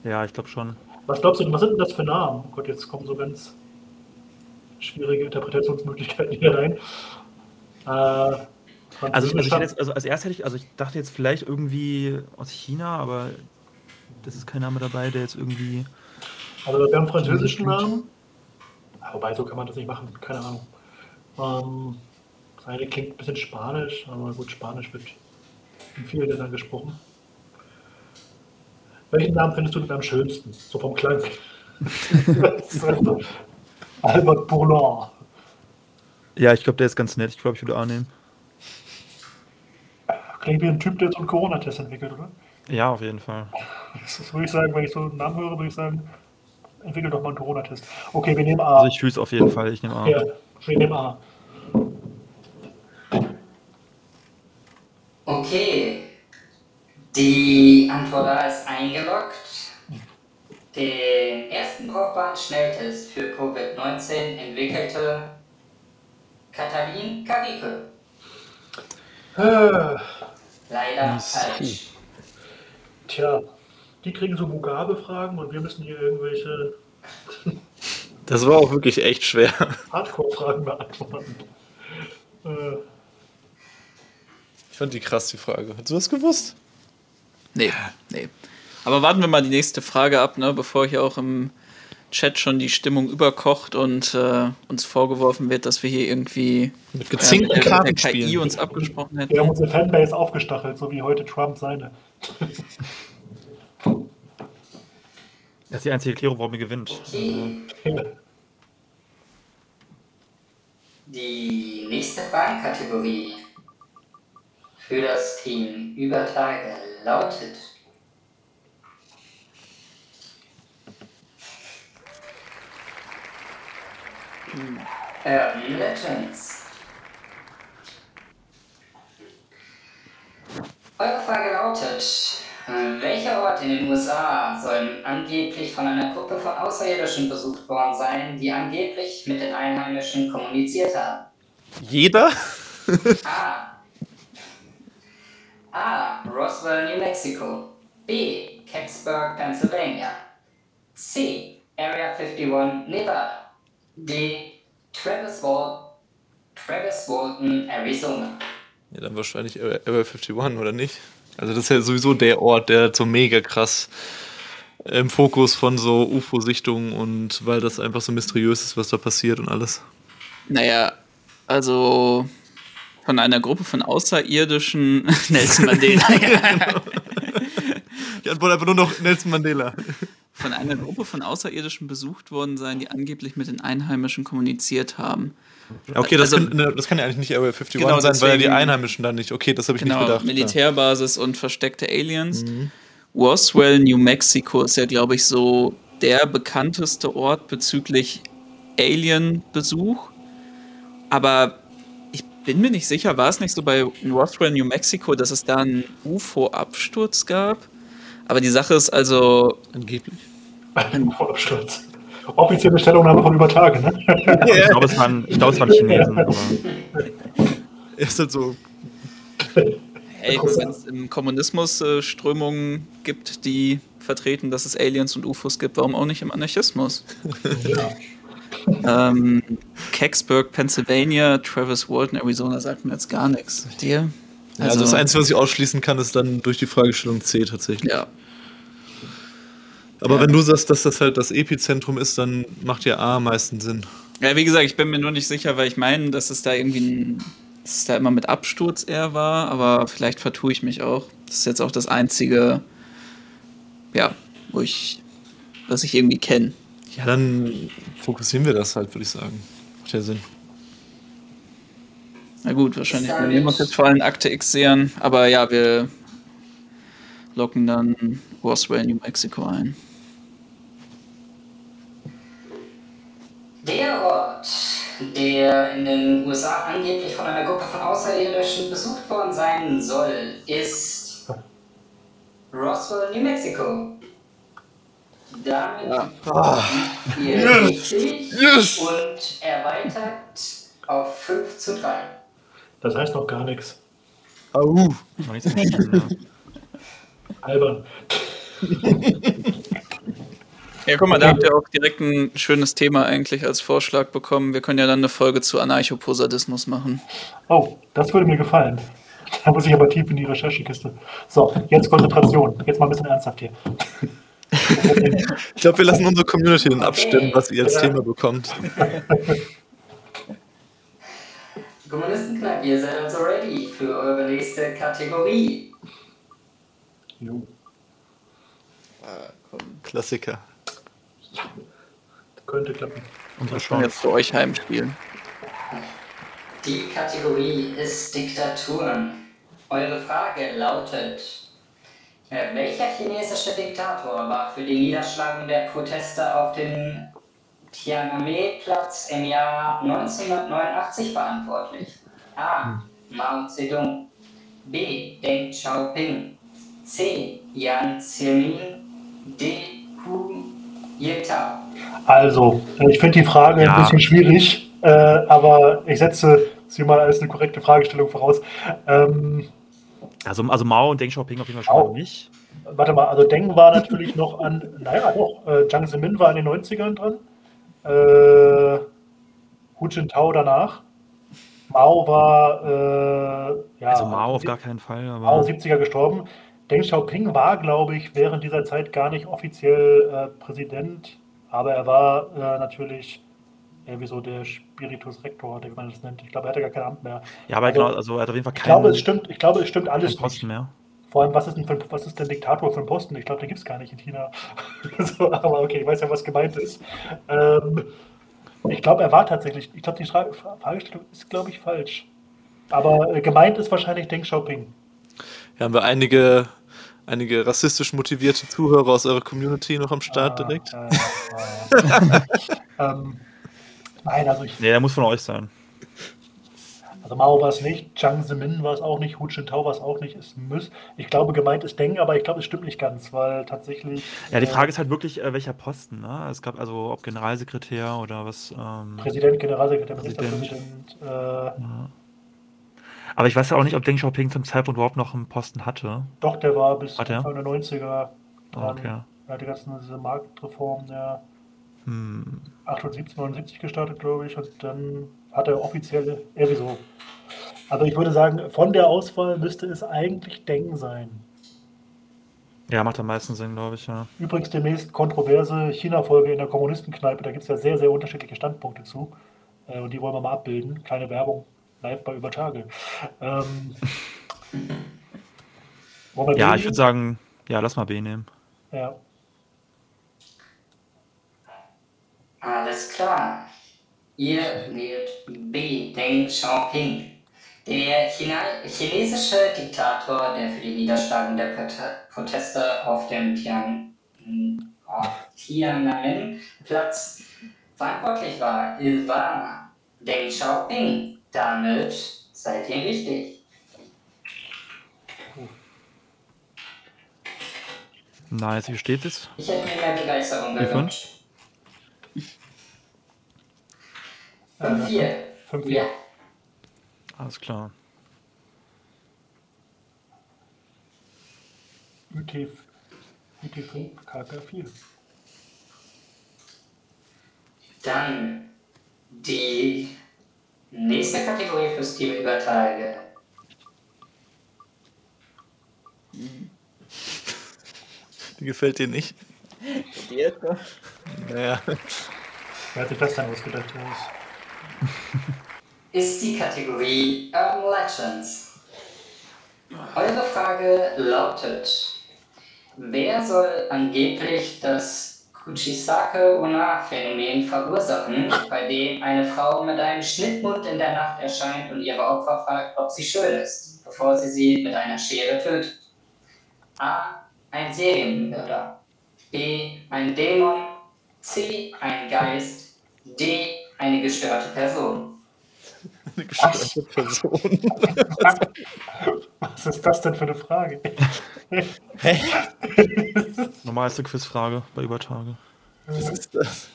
Ja, ich glaube schon. Was glaubst du, was sind denn das für Namen? Oh Gott, jetzt kommen so ganz schwierige Interpretationsmöglichkeiten hier rein. Äh, Also, ich, also, ich hätte jetzt, also als erstes hätte ich, also ich dachte jetzt vielleicht irgendwie aus China, aber das ist kein Name dabei, der jetzt irgendwie. Also wir haben französischen Namen. Ah, Wobei, so kann man das nicht machen, keine Ahnung. Ähm, das eine klingt ein bisschen Spanisch, aber gut, Spanisch wird in vielen Ländern gesprochen. Welchen Namen findest du denn am schönsten? So vom Klang. [laughs] Albert Bourlon. Ja, ich glaube, der ist ganz nett. Ich glaube, ich würde A nehmen. Klingt wie ein Typ, der so einen Corona-Test entwickelt, oder? Ja, auf jeden Fall. Das würde ich sagen, wenn ich so einen Namen höre, würde ich sagen, entwickel doch mal einen Corona-Test. Okay, wir nehmen A. Also ich fühle es auf jeden Fall. Ich nehme A. ja, wir nehmen A. Okay. Die Antwort A ist eingeloggt. Den ersten brauchbaren Schnelltest für Covid-19 entwickelte Katalin Karike. Äh, Leider falsch. tja, die kriegen so Mugabe-Fragen und wir müssen hier irgendwelche [laughs] Das war auch wirklich echt schwer. Hardcore-Fragen beantworten. Äh, Ich fand die krass, die Frage. Hast du das gewusst? Nee, nee. Aber warten wir mal die nächste Frage ab, ne, bevor hier auch im Chat schon die Stimmung überkocht und äh, uns vorgeworfen wird, dass wir hier irgendwie Mit äh, gezinkten mit Karten mit der KI spielen. uns abgesprochen hätten. wir haben unsere Fanbase aufgestachelt, so wie heute Trump seine. Das ist die einzige Erklärung, warum ihr gewinnt. Okay. Die nächste Fragenkategorie für das Team über Tage lautet Urban Legends. Eure Frage lautet, welcher Ort in den USA soll angeblich von einer Gruppe von Außerirdischen besucht worden sein, die angeblich mit den Einheimischen kommuniziert haben? Jeder? A. A. Roswell, New Mexico. B. Kecksburg, Pennsylvania. C. Area 51, Nevada. D. Travis, Wal Travis Walton, Arizona. Ja, dann wahrscheinlich Area 51, oder nicht? Also das ist ja sowieso der Ort, der so mega krass im Fokus von so UFO-Sichtungen und weil das einfach so mysteriös ist, was da passiert und alles. Naja, also von einer Gruppe von Außerirdischen [laughs] Nelson Mandela. [laughs] Ich antworte einfach nur noch Nelson Mandela. von einer Gruppe von Außerirdischen besucht worden sein, die angeblich mit den Einheimischen kommuniziert haben. Ja, okay, das, Also- kann, ne, das kann ja eigentlich nicht Area 51 Genau, sein, weil ja die deswegen- Einheimischen dann nicht. Okay, das habe ich nicht Genau, gedacht. Militärbasis und versteckte Aliens. Roswell, New Mexico ist ja, glaube ich, so der bekannteste Ort bezüglich Alien-Besuch. Aber ich bin mir nicht sicher, war es nicht so bei Roswell, New Mexico, dass es da einen UFO-Absturz gab? Aber die Sache ist also, Ja, angeblich. Absturz. Offizielle Stellungnahme von über Tage, ne? Ich glaube, es waren, ich glaube, es waren Chinesen. Aber Er ist halt so. Hey, wenn es im Kommunismus äh, Strömungen gibt, die vertreten, dass es Aliens und UFOs gibt, warum auch nicht im Anarchismus? ja. [laughs] ähm, Kecksburg, Pennsylvania, Travis Walton, Arizona sagt mir jetzt gar nichts. Dir? Also, also das Einzige, was ich ausschließen kann, ist dann durch die Fragestellung C tatsächlich. Ja, Aber wenn du sagst, dass das halt das Epizentrum ist, dann macht ja A am meisten Sinn. Ja, wie gesagt, ich bin mir nur nicht sicher, weil ich meine, dass es da irgendwie ein, dass es da immer mit Absturz eher war, aber vielleicht vertue ich mich auch. Das ist jetzt auch das einzige, ja, wo ich, was ich irgendwie kenne. Ja, dann fokussieren wir das halt, würde ich sagen. Macht ja Sinn. Na gut, wahrscheinlich werden wir uns jetzt vor allem Akte X sehen, aber ja, wir locken dann Roswell, New Mexico ein. Der Ort, der in den USA angeblich von einer Gruppe von Außerirdischen besucht worden sein soll, ist Roswell, New Mexico. Damit liegt ihr richtig und erweitert auf 5 zu 3. Das heißt noch gar nichts. Au. ja. Albern. [laughs] Ja, guck mal, da habt ihr auch direkt ein schönes Thema eigentlich als Vorschlag bekommen. Wir können ja dann eine Folge zu Anarchoposadismus machen. Oh, das würde mir gefallen. Da muss ich aber tief in die Recherchekiste. So, jetzt Konzentration. Jetzt mal ein bisschen ernsthaft hier. Ich glaube, wir lassen unsere Community dann abstimmen, was ihr als Ja. Thema bekommt. Kommunistenknack, ihr seid also ready für eure nächste Kategorie. Jo, Klassiker. Könnte klappen. Unsere Ich kann jetzt für euch heimspielen. Die Kategorie ist Diktaturen. Eure Frage lautet, äh, welcher chinesische Diktator war für die Niederschlagung der Proteste auf dem Tiananmen-Platz im Jahr 1989 verantwortlich? A. Mao Zedong B. Deng Xiaoping C. Jiang Zemin D. Hu Also, äh, ich finde die Frage Ja. ein bisschen schwierig, äh, aber ich setze sie mal als eine korrekte Fragestellung voraus. Ähm, Also, also Mao und Deng Xiaoping auf jeden Fall schon Mao. mal nicht. warte mal, also Deng war natürlich noch an, naja, doch, äh, Jiang Zemin war in den 90ern dran. Äh, Hu Jintao danach. Mao war, äh, ja, Also Mao auf gar keinen Fall, Mao aber 70er gestorben. Deng Xiaoping war, glaube ich, während dieser Zeit gar nicht offiziell äh, Präsident, aber er war äh, natürlich irgendwie so der Spiritus Rector, oder wie man das nennt. Ich glaube, er hatte gar kein Amt mehr. ja, aber Also, genau, also er hat auf jeden Fall Ich glaube, keinen es stimmt, ich glaube, es stimmt keinen alles Posten nicht. mehr. Vor allem, was ist denn, für, was ist denn Diktator für ein Posten? Ich glaube, den gibt es gar nicht in China. [laughs] so, aber okay, ich weiß ja, was gemeint ist. Ähm, ich glaube, er war tatsächlich, ich glaube, die Fra Fragestellung ist, glaube ich, falsch. Aber äh, gemeint ist wahrscheinlich Deng Xiaoping. Hier haben wir einige, einige rassistisch motivierte Zuhörer aus eurer Community noch am Start Ah, direkt. äh, äh, [laughs] ähm, nein, also, ich, Nee, der muss von euch sein. also Mao war es nicht, Jiang Zemin war es auch nicht, Hu Jintao war es auch nicht. Es muss, ich glaube, gemeint ist Deng, aber ich glaube, es stimmt nicht ganz, weil tatsächlich. Ja, die äh, Frage ist halt wirklich, äh, welcher Posten. Ne? Es gab also, ob Generalsekretär oder was. Ähm, Präsident, Generalsekretär, Präsident. Ministerpräsident. Äh, aber ich weiß ja auch nicht, ob Deng Xiaoping zum Zeitpunkt überhaupt noch einen Posten hatte. Doch, der war bis? Anfang der 90er Ah, dran. okay. Er hat die ganzen diese Marktreformen der Hm. 78, 79 gestartet, glaube ich, und dann hat er offiziell irgendwie so. Also ich würde sagen, von der Auswahl müsste es eigentlich Deng sein. Ja, macht am meisten Sinn, glaube ich, ja. Übrigens demnächst kontroverse China-Folge in der Kommunistenkneipe, da gibt es ja sehr, sehr unterschiedliche Standpunkte zu. Äh, und die wollen wir mal abbilden. Kleine Werbung, live bei Übertage. Ähm, [laughs] wollen wir Ja, ich würde sagen, ja, lass mal B nehmen. Ja. Alles klar. Ihr wählt B. Deng Xiaoping. Der China chinesische Diktator, der für die Niederschlagung der Prote Proteste auf dem Tian auf Tiananmen-Platz verantwortlich war, war Deng Xiaoping. Damit seid ihr richtig. Nice, wie steht es? Ich hätte mir mehr Begeisterung gewünscht. Äh, 5-4. 5-4. Ja. Alles klar. UT, UT5, KK4. Dann die nächste Kategorie fürs Team über Tage. [laughs] Die gefällt dir nicht? Naja. Wer hat das denn ausgedacht? [laughs] Ist die Kategorie Urban Legends. Eure Frage lautet: Wer soll angeblich das Kuchisake-Ona-Phänomen verursachen, bei dem eine Frau mit einem Schnittmund in der Nacht erscheint und ihre Opfer fragt, ob sie schön ist, bevor sie sie mit einer Schere tötet? A. Ein Serienmörder. B. Ein Dämon. C. Ein Geist. D. Eine gestörte Person. Eine gestörte Person. [laughs] Was ist das denn für eine Frage? [laughs] Normalste Quizfrage bei Übertage. Was ist das?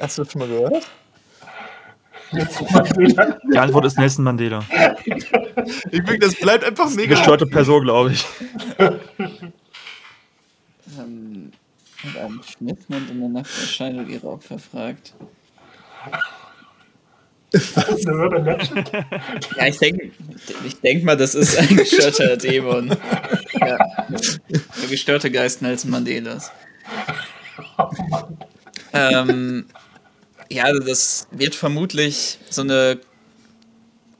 Hast du das schon mal gehört? Die Antwort ist Nelson Mandela. Ich finde, das bleibt einfach mega. gestörte Person, glaube ich. Ähm, mit einem Schnittmund in der Nacht erscheint und ihre Opfer fragt. Eine Urban Legend? [laughs] Ja, ich denke ich denk mal, das ist ein gestörter [laughs] Dämon. Ja. Der gestörte Geist Nelson Mandelas. Ähm, ja, also das wird vermutlich so eine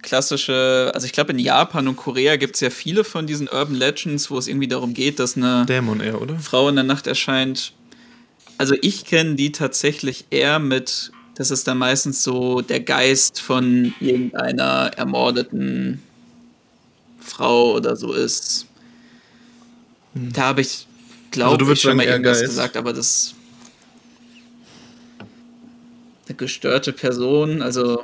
klassische, also ich glaube in Japan und Korea gibt es ja viele von diesen Urban Legends, wo es irgendwie darum geht, dass eine Dämon eher, oder? Frau in der Nacht erscheint. Also ich kenne die tatsächlich eher mit, dass es dann meistens so der Geist von irgendeiner ermordeten Frau oder so ist. Da habe ich, glaube Also ich, schon mal irgendwas Geist. gesagt, aber das eine gestörte Person, also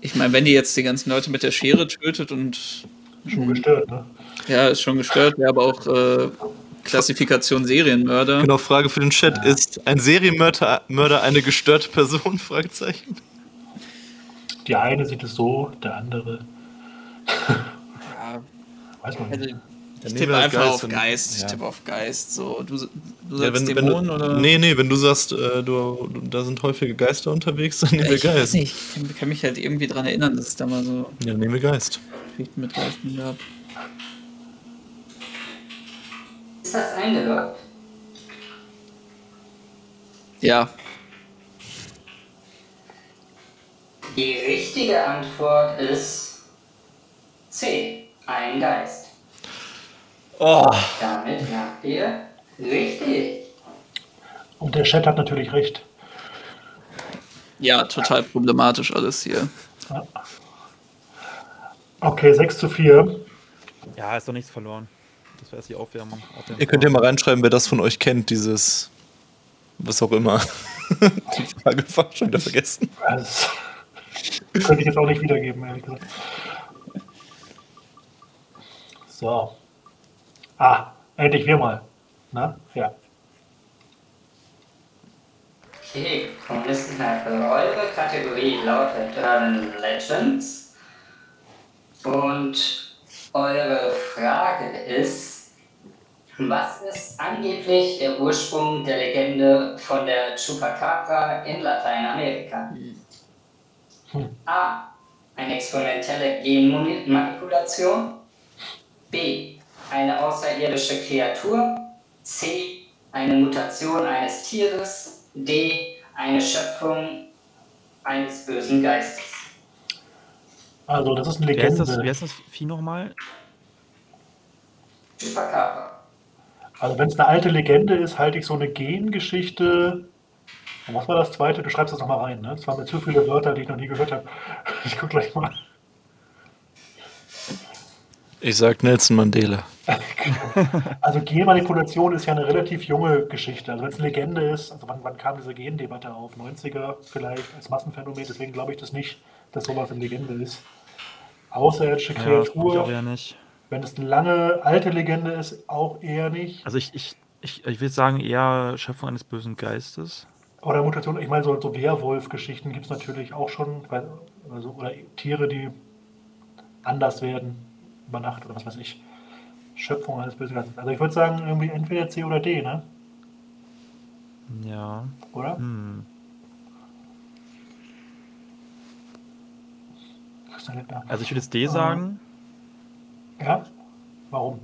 ich meine, wenn die jetzt die ganzen Leute mit der Schere tötet und Schon gestört, ne? ja, ist schon gestört, wäre aber auch äh, Klassifikation Serienmörder. Genau, Frage für den Chat. Ist ein Serienmörder Mörder eine gestörte Person? [laughs] Fragezeichen. Die eine sieht es so, der andere. [laughs] Ja, Weiß man also nicht. ich tippe einfach Geist auf Geist. ja. Ich tippe auf Geist. So, du, du Ja, sagst wenn, wenn Dämonen du, oder? Nee, nee, wenn du sagst, äh, du, du, da sind häufige Geister unterwegs, dann nehmen wir ich weiß Geist. nicht. Ich kann, mich halt irgendwie dran erinnern, dass es da mal so Ja, nehmen wir Geist. Mit Geisten gab. Ist das eingeloggt? Ja, Die richtige Antwort ist C. Ein Geist. Oh, Damit habt ihr richtig. Und der Chat hat natürlich recht. ja, total problematisch alles hier. Okay, 6 zu 4. Ja, ist doch nichts verloren. Jetzt die Aufwärmung. Aufwärmung ihr könnt ja mal reinschreiben, wer das von euch kennt, dieses, was auch immer. [laughs] Die Frage war schon wieder vergessen. Das könnte ich jetzt auch nicht wiedergeben, ehrlich gesagt. So. Ah, endlich wir mal. Na? Ja. Okay, Kommunistenkneipe. Eure Kategorie lautet Urban Legends. Und eure Frage ist, was ist angeblich der Ursprung der Legende von der Chupacabra in Lateinamerika? A. Eine experimentelle Genmanipulation. B. Eine außerirdische Kreatur. C. Eine Mutation eines Tieres. D. Eine Schöpfung eines bösen Geistes. Also, das ist eine Wer ist Legende. das, wer ist das Vieh nochmal? Chupacabra. Also, wenn es eine alte Legende ist, halte ich so eine Gengeschichte. Und was war das zweite? Du schreibst das nochmal rein, ne? Es waren mir zu viele Wörter, die ich noch nie gehört habe. [laughs] Ich guck gleich mal. Ich sag Nelson Mandela. [laughs] Also Genmanipulation ist ja eine relativ junge Geschichte. Also wenn es eine Legende ist, also wann, wann kam diese Gendebatte auf? 90er vielleicht als Massenphänomen, deswegen glaube ich das nicht, dass sowas eine Legende ist. Außerirdische Ja, das ich Kreatur, auch eher nicht. Wenn es eine lange alte Legende ist, auch eher nicht. Also ich, ich, ich, ich würde sagen eher Schöpfung eines bösen Geistes. Oder Mutation, ich meine, so, so Werwolf-Geschichten gibt es natürlich auch schon, weil, also, oder Tiere, die anders werden über Nacht oder was weiß ich. Schöpfung eines bösen Geistes. Also ich würde sagen, irgendwie entweder C oder D, ne? Ja. Oder? Hm. Also ich würde jetzt D sagen. Ja? Warum?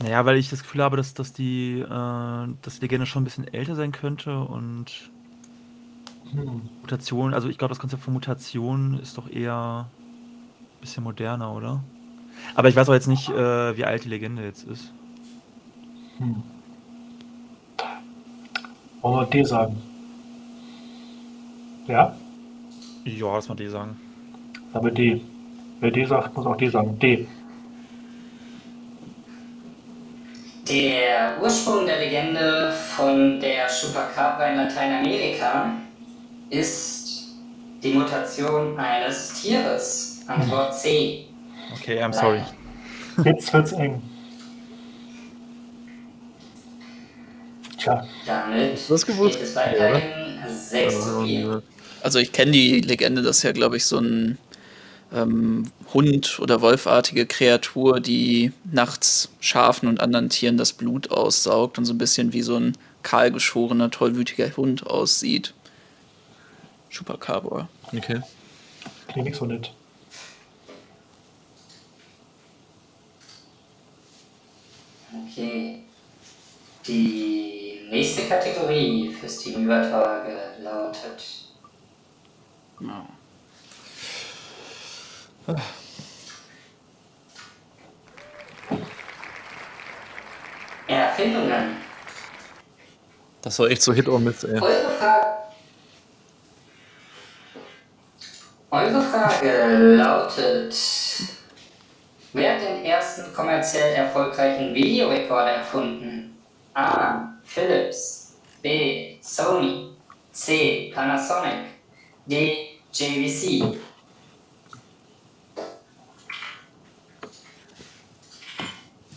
Naja, weil ich das Gefühl habe, dass, dass die, äh, dass die Legende schon ein bisschen älter sein könnte und Hm. Mutation, also ich glaube, das Konzept von Mutation ist doch eher ein bisschen moderner, oder? Aber ich weiß auch jetzt nicht, äh, wie alt die Legende jetzt ist. Hm. Wollen wir D sagen? Ja? Ja, lass mal D sagen. Aber D. Wer D sagt, muss auch D sagen. D. Der Ursprung der Legende von der Chupacabra in Lateinamerika ist die Mutation eines Tieres. Antwort C. Okay, I'm sorry. Jetzt wird's eng. Tja, Damit das gewusst? geht es weiterhin 6 zu 4. Also ich kenne die Legende, das ist ja, glaube ich, so ein ähm, Hund oder wolfartige Kreatur, die nachts Schafen und anderen Tieren das Blut aussaugt und so ein bisschen wie so ein kahlgeschorener, tollwütiger Hund aussieht. Chupacabra. Okay. klingt nicht so nett. Okay. Die nächste Kategorie fürs Team Übertage lautet Ja. Erfindungen. Das war echt so Hit or Miss, ey. Eure Frage. Eure Frage lautet: Wer hat den ersten kommerziell erfolgreichen Videorekorder erfunden? A. Philips. B. Sony. C. Panasonic. D. JVC.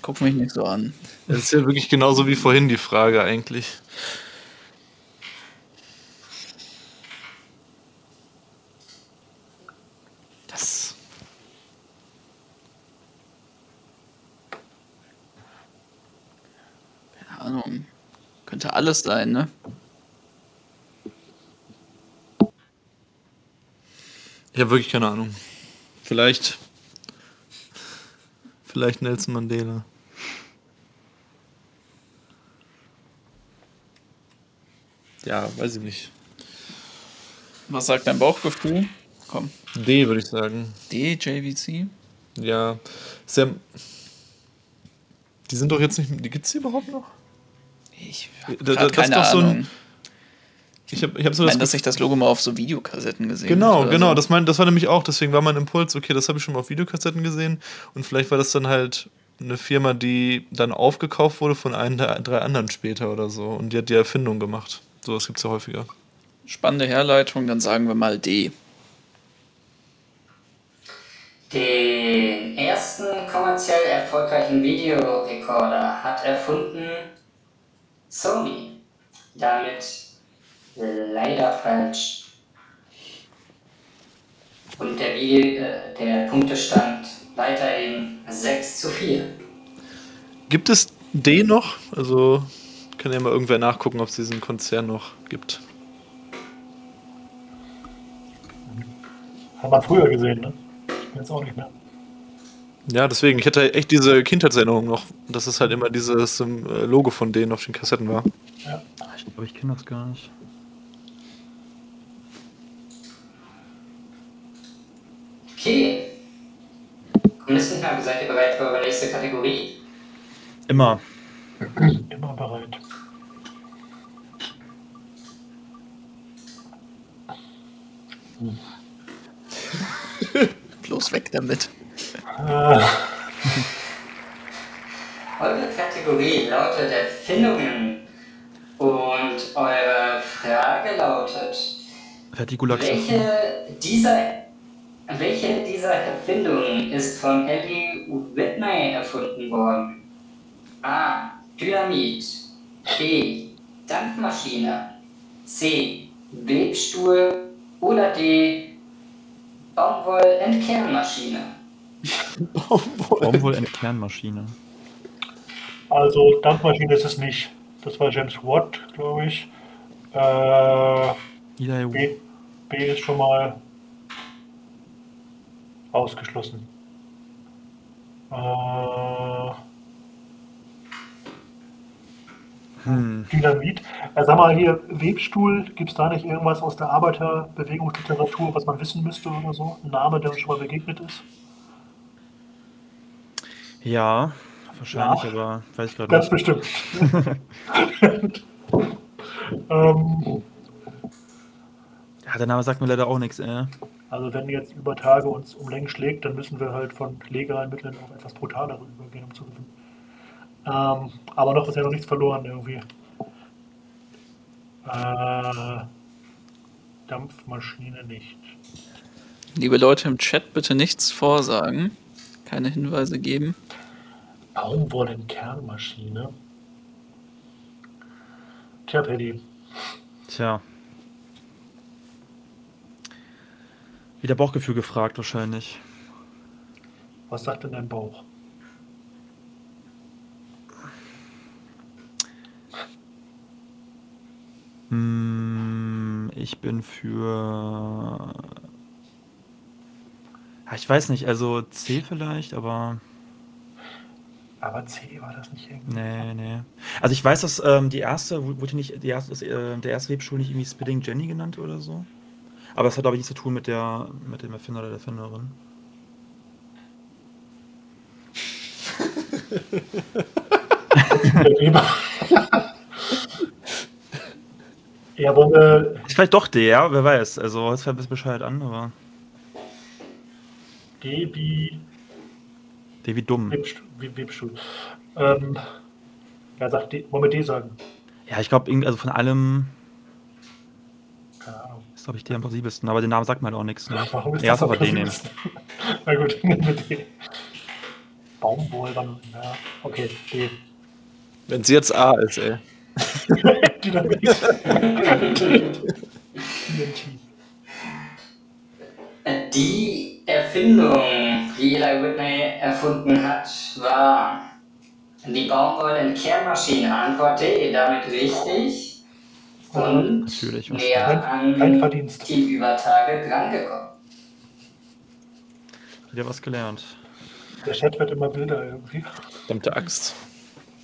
Guck mich nicht so an. Das ist ja wirklich genauso wie vorhin die Frage eigentlich. Das. Keine Ahnung. Könnte alles sein, ne? Ich habe wirklich keine Ahnung. Vielleicht. Vielleicht Nelson Mandela. Ja, weiß ich nicht. Was sagt dein Bauchgefühl? Komm. D, würde ich sagen. D, JVC? Ja. Sehr. Die sind doch jetzt nicht. Die gibt's die überhaupt noch? Ich Da- habe da- ist keine doch so ein- Ahnung. Ich habe ich hab so ich das meine, dass ich das Logo mal auf so Videokassetten gesehen Genau, genau. So. Das, mein, das war nämlich auch, deswegen war mein Impuls, okay, das habe ich schon mal auf Videokassetten gesehen. Und vielleicht war das dann halt eine Firma, die dann aufgekauft wurde von einem der drei anderen später oder so. Und die hat die Erfindung gemacht. Sowas gibt es ja häufiger. Spannende Herleitung, dann sagen wir mal D. Den ersten kommerziell erfolgreichen Videorekorder hat erfunden Sony. Damit leider falsch. Und der, Video, äh, der Punktestand weiterhin 6 zu 4. Gibt es D noch? Also kann ja mal irgendwer nachgucken, ob es diesen Konzern noch gibt. Hat man früher gesehen, ne? Jetzt auch nicht mehr. Ja, deswegen, ich hätte echt diese Kindheitserinnerung noch, dass es halt immer dieses ähm, Logo von denen auf den Kassetten war. Ja. Ich glaube, ich kenne das gar nicht. Okay. Kommunisten haben seid ihr bereit für eure nächste Kategorie? Immer. Immer bereit. [laughs] Bloß weg damit. Äh, Eure Kategorie lautet Erfindungen. Und eure Frage lautet, welche dieser, welche dieser Erfindungen ist von Harry Whitney erfunden worden? A. Dynamit. B. Dampfmaschine. C. Webstuhl. Oder D. Baumwoll-Entkernmaschine. [laughs] Baumwoll-Entkernmaschine. also, Dampfmaschine ist es nicht. Das war James Watt, glaube ich. Äh, Eli B, B ist schon mal ausgeschlossen. Äh, Hm. Dynamit. Äh, sag mal hier, Webstuhl, gibt es da nicht irgendwas aus der Arbeiterbewegungsliteratur, was man wissen müsste oder so? Ein Name, der uns schon mal begegnet ist? Ja, wahrscheinlich, Ja. aber weiß ich gerade Ganz nicht. bestimmt. [laughs] [laughs] ähm, Ja, der Name sagt mir leider auch nichts, ey. Also wenn jetzt über Tage uns um Längen schlägt, dann müssen wir halt von legalen Mitteln auf etwas brutalere übergehen, um zu gewinnen. Ähm, aber noch ist ja noch nichts verloren irgendwie. Äh, Dampfmaschine nicht. Liebe Leute im Chat, bitte nichts vorsagen. Keine Hinweise geben. Baumwollenkernmaschine. Tja, Paddy, Tja. Wieder Bauchgefühl gefragt, wahrscheinlich. was sagt denn dein Bauch? Hm, ich bin für. Ich weiß nicht, also C vielleicht, aber. Aber C war das nicht irgendwie. Nee, nee. Also ich weiß, dass ähm, die erste, wurde nicht, die erste, das, äh, der erste Webstuhl nicht irgendwie Spitting Jenny genannt oder so. Aber es hat, glaube ich, nichts zu tun mit, der, mit dem Erfinder oder der Erfinderin. [laughs] ja, wollen wir. Ist vielleicht doch der, wer weiß. Also, es fällt ein bisschen Bescheid an, aber. Debi. Devi dumm. Webstuhl. Ähm, ja, sagt D, wollen wir D sagen? Ja, ich glaube, also von allem. Ist, glaube ich, der am plausibelsten. Aber der Name sagt mir halt auch nichts. Ne? Warum ist Ja, das aber so D nehmen. Na gut, nehmen wir D. Baumwollern, ja, okay, D. Wenn es jetzt A ist, ey. [laughs] Dynamit. Die Erfindung, die Eli Whitney erfunden hat, war die Baumwollen-Kehrmaschine. Antwort D, damit richtig. Und Natürlich, was näher Kein- an kein Verdienst. die Übertage drangekommen. Hat ja was gelernt. Der Chat wird immer wilder irgendwie. Verdammte Axt.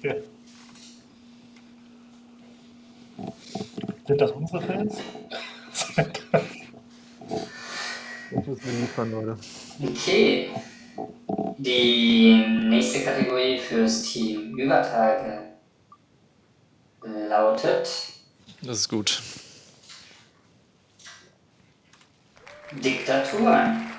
Ja. Sind das unsere Fans? Ich muss mir liefern, Leute. Okay. Die nächste Kategorie fürs Team Übertage lautet Das ist gut. Diktaturen.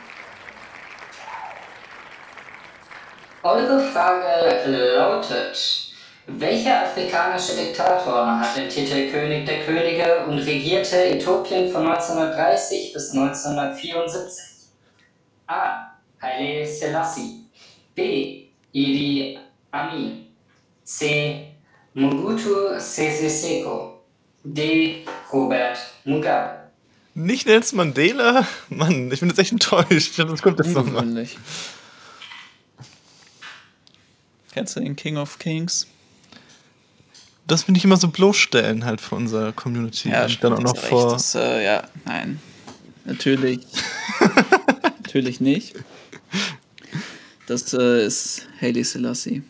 Eure Frage lautet, welcher afrikanische Diktator hat den Titel König der Könige und regierte Äthiopien von 1930 bis 1974? A. Haile Selassie. B. Idi Amin. C. Mobutu Sese Seko. D. Robert Mugabe. Nicht Nelson Mandela? Mann, ich bin jetzt echt enttäuscht. Das kommt jetzt nochmal. Ungewöhnlich. Kennst du den King of Kings? Das finde ich immer so bloßstellen halt für unsere Community. Und dann auch noch vor. Das, äh, ja, nein. Natürlich. [laughs] Natürlich nicht. Das äh, ist Haile Selassie.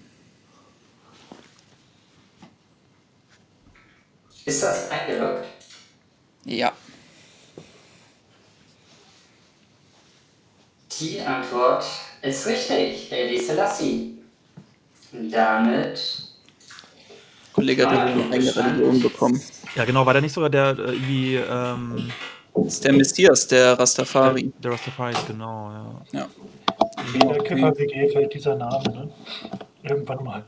Ist das eingeloggt? Ja. Die Antwort ist richtig, Haile Selassie. Damit Kollege hat eine eigene Religion bekommen. Ja, genau, war der nicht sogar der äh, irgendwie ähm, Das ist der Messias, der Rastafari. der, der Rastafaris, genau, ja. Ja. In der Kiffer-WG fällt dieser Name, ne? Irgendwann mal.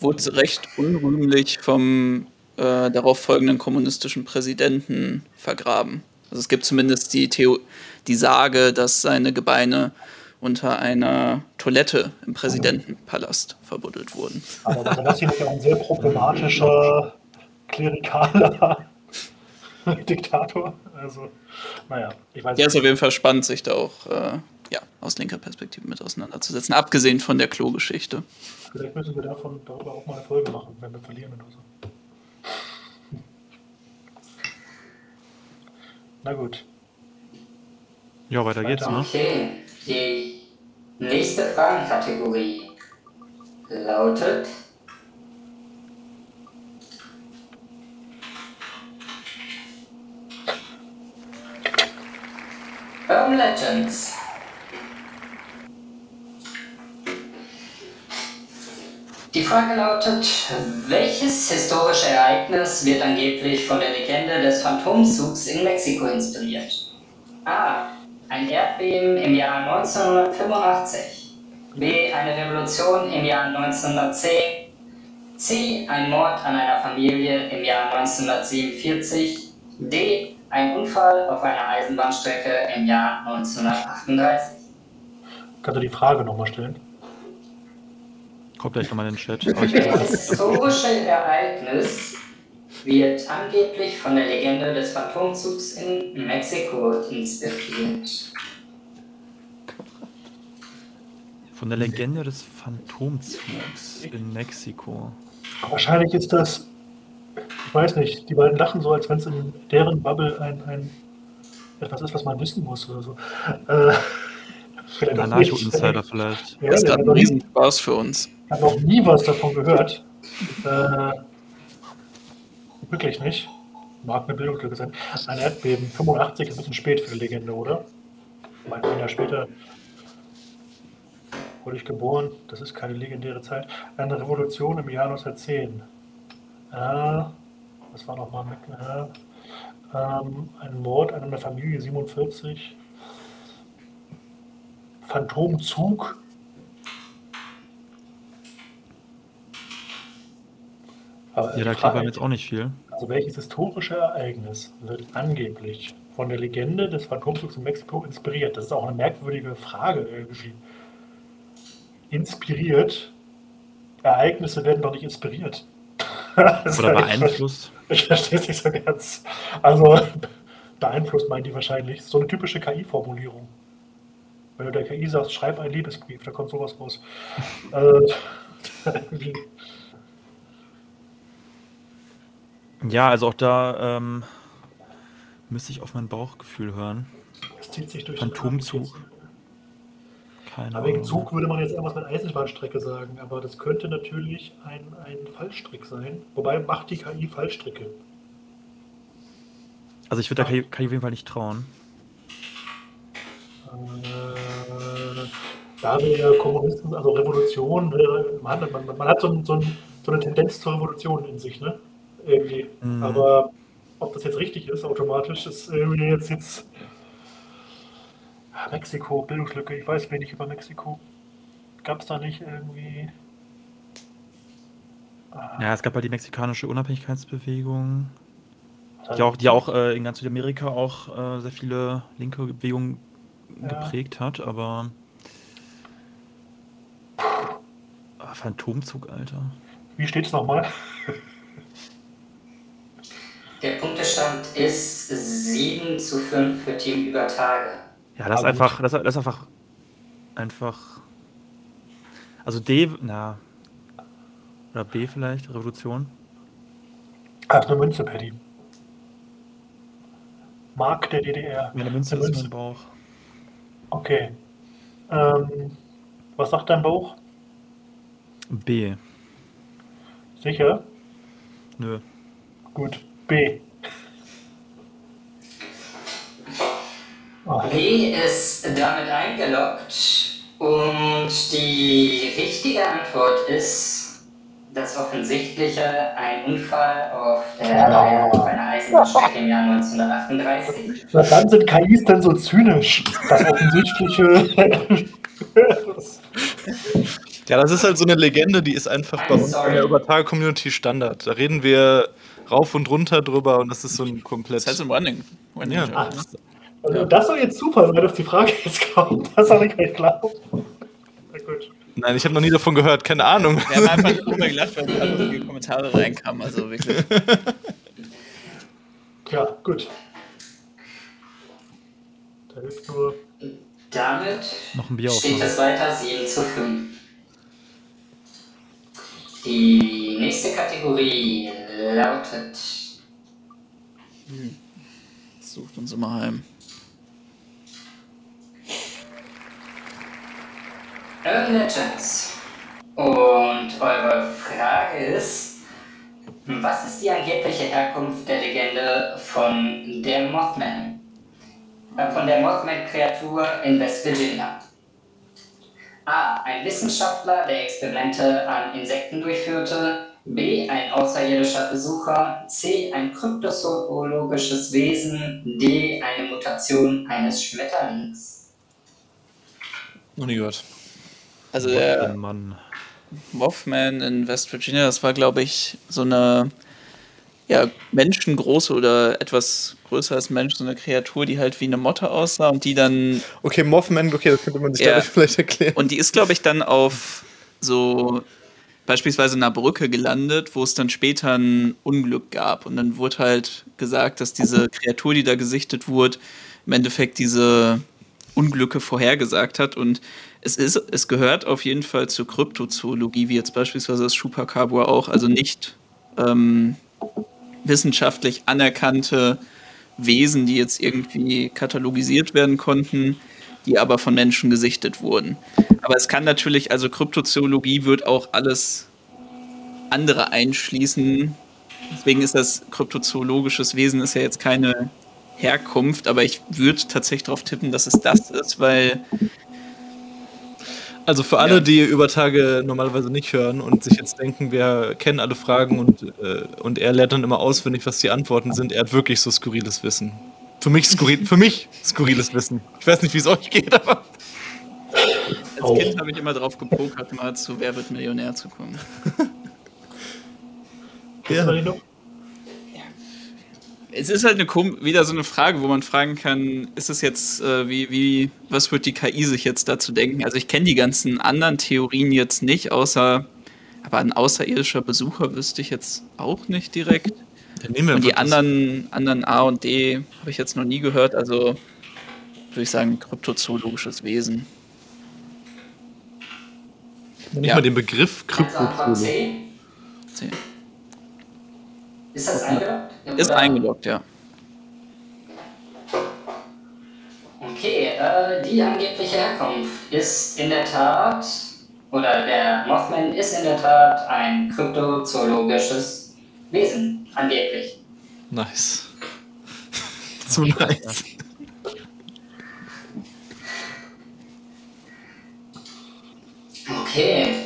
Wurde recht unrühmlich vom äh, darauf folgenden kommunistischen Präsidenten vergraben. Also es gibt zumindest die, Theo die Sage, dass seine Gebeine unter einer Toilette im Präsidentenpalast verbuddelt wurden. Aber das hier nicht auch ein sehr problematischer, klerikaler [laughs] Diktator? Also, naja, ich weiß Ja, ist auf jeden Fall spannend, sich da auch äh, ja, aus linker Perspektive mit auseinanderzusetzen, abgesehen von der Klo-Geschichte. Vielleicht müssen wir davon darüber auch mal eine Folge machen, wenn wir verlieren oder so. Na gut. Ja, weiter geht's, ne? Okay, die nächste Fragenkategorie lautet Urban Legends. Die Frage lautet, welches historische Ereignis wird angeblich von der Legende des Phantomzugs in Mexiko inspiriert? A. Ein Erdbeben im Jahr 1985. B. Eine Revolution im Jahr 1910. C. Ein Mord an einer Familie im Jahr 1947. D. Ein Unfall auf einer Eisenbahnstrecke im Jahr 1938. Kannst du die Frage nochmal stellen? Kommt gleich nochmal in den Chat. Welches historische Ereignis wird angeblich von der Legende des Phantomzugs in Mexiko inspiriert? Von der Legende des Phantomzugs in Mexiko. Wahrscheinlich ist das, ich weiß nicht, die beiden lachen so, als wenn es in deren Bubble ein, ein etwas ist, was man wissen muss oder so. Äh. [laughs] Anarcho-Insider vielleicht. Ja, Das ist gerade ein Riesenspaß für uns. Hat noch nie was davon gehört. Äh, wirklich nicht. mag eine Bildungslücke sein. Ein Erdbeben 85 ist ein bisschen spät für die Legende, oder? Ein Jahr später wurde ich geboren. Das ist keine legendäre Zeit. Eine Revolution im Jahr 1910. Ja, was war nochmal mit? Ja, ähm, ein Mord an einer Familie 47. Phantomzug. Aber ja, da kriegt man jetzt auch nicht viel. Also welches historische Ereignis wird angeblich von der Legende des Phantomzugs in Mexiko inspiriert? Das ist auch eine merkwürdige Frage irgendwie. Inspiriert? Ereignisse werden doch nicht inspiriert. [laughs] Oder beeinflusst? Ich verstehe es nicht so ganz. Also [laughs] beeinflusst meinen die wahrscheinlich. So eine typische KI-Formulierung. Wenn du der KI sagst, schreib einen Liebesbrief, da kommt sowas raus. äh, [laughs] Ja, also auch da ähm, müsste ich auf mein Bauchgefühl hören. Das zieht sich durch Phantomzug. Keine aber wegen Zug würde man jetzt irgendwas mit Eisenbahnstrecke sagen, aber das könnte natürlich ein, ein Fallstrick sein. Wobei macht die KI Fallstricke. Also ich würde der KI, KI auf jeden Fall nicht trauen. Äh, da wir ja Kommunisten, also Revolution, man hat, man, man hat so, so, so eine Tendenz zur Revolution in sich, ne? Irgendwie. Mhm. Aber ob das jetzt richtig ist, automatisch, ist irgendwie jetzt, jetzt Mexiko, Bildungslücke, ich weiß wenig über Mexiko. Gab es da nicht irgendwie. Ah. Ja, es gab halt die mexikanische Unabhängigkeitsbewegung, die auch, die auch äh, in ganz Südamerika auch äh, sehr viele linke Bewegungen ja. geprägt hat, aber. Ah, Phantomzug, Alter. Wie steht es nochmal? Der Punktestand ist 7 zu 5 für Team über Tage. Ja, das ist einfach, das, das ist einfach, einfach. Also D, na. Oder B vielleicht, Revolution. Ach, eine Münze, Paddy. Mark der DDR. Ja, eine Münze eine ist Münze. mein Bauch. Okay. Ähm, was sagt dein Bauch? B. Sicher? Nö. Gut. B. Oh. B ist damit eingeloggt und die richtige Antwort ist das Offensichtliche, ein Unfall auf, der, auf einer Eisenbahnstrecke im Jahr 1938. Was dann sind KIs denn so zynisch? Das Offensichtliche. ja, das ist halt so eine Legende, die ist einfach I'm bei uns sorry. in der Übertage-Community Standard. Da reden wir rauf und runter drüber und das ist so ein komplett. Das heißt ein Running. Running ja. Ach, also das soll jetzt Zufall sein, dass die Frage jetzt kommt. Das habe ich nicht glauben. Nein, ich habe noch nie davon gehört, keine Ahnung. Wir haben einfach drüber gelacht, weil die andere Kommentare reinkamen, also wirklich. Ja, gut. Da ist nur. Damit noch ein Bier steht es weiter 7 zu 5. Die nächste Kategorie lautet. Hm. Sucht uns immer heim. Urban Legends. Und eure Frage ist, was ist die angebliche Herkunft der Legende von der Mothman? Äh, von der Mothman-Kreatur in West Virginia. A. Ein Wissenschaftler, der Experimente an Insekten durchführte. B. Ein außerirdischer Besucher. C. Ein kryptozoologisches Wesen. D. Eine Mutation eines Schmetterlings. Noch nie gehört. Also der Mann. Mothman in West Virginia, das war, glaube ich, so eine ja, menschengroße oder etwas größer als Mensch, so eine Kreatur, die halt wie eine Motte aussah und die dann. Okay, Mothman, okay, das könnte man sich ja, vielleicht erklären. Und die ist, glaube ich, dann auf so beispielsweise einer Brücke gelandet, wo es dann später ein Unglück gab. Und dann wurde halt gesagt, dass diese Kreatur, die da gesichtet wurde, im Endeffekt diese Unglücke vorhergesagt hat. Und es ist, es gehört auf jeden Fall zur Kryptozoologie, wie jetzt beispielsweise das Chupacabra auch, also nicht ähm, wissenschaftlich anerkannte Wesen, die jetzt irgendwie katalogisiert werden konnten, die aber von Menschen gesichtet wurden. Aber es kann natürlich, also Kryptozoologie wird auch alles andere einschließen, deswegen ist das kryptozoologisches Wesen ist ja jetzt keine Herkunft, aber ich würde tatsächlich darauf tippen, dass es das ist, weil Also für alle, Ja. die über Tage normalerweise nicht hören und sich jetzt denken, wir kennen alle Fragen und, äh, und er lernt dann immer auswendig, was die Antworten sind, er hat wirklich so skurriles Wissen. Für mich, skurril, für mich skurriles Wissen. Ich weiß nicht, wie es euch geht, aber. als Auch. Kind habe ich immer drauf gepokert, mal zu Wer wird Millionär zu kommen. Nicht noch? Es ist halt eine kom wieder so eine Frage, wo man fragen kann, ist es jetzt, äh, wie, wie, was wird die KI sich jetzt dazu denken? Also ich kenne die ganzen anderen Theorien jetzt nicht, außer, aber ein außerirdischer Besucher wüsste ich jetzt auch nicht direkt. Dann nehmen wir Und die anderen, anderen A und D habe ich jetzt noch nie gehört, also würde ich sagen, kryptozoologisches Wesen. Nicht ja. mal den Begriff Kryptozoologie. Ist das eingeloggt? Ist eingeloggt, ja. Okay, äh, die angebliche Herkunft ist in der Tat, oder der Mothman ist in der Tat ein kryptozoologisches Wesen, angeblich. Nice. [laughs] Zu nice. Okay,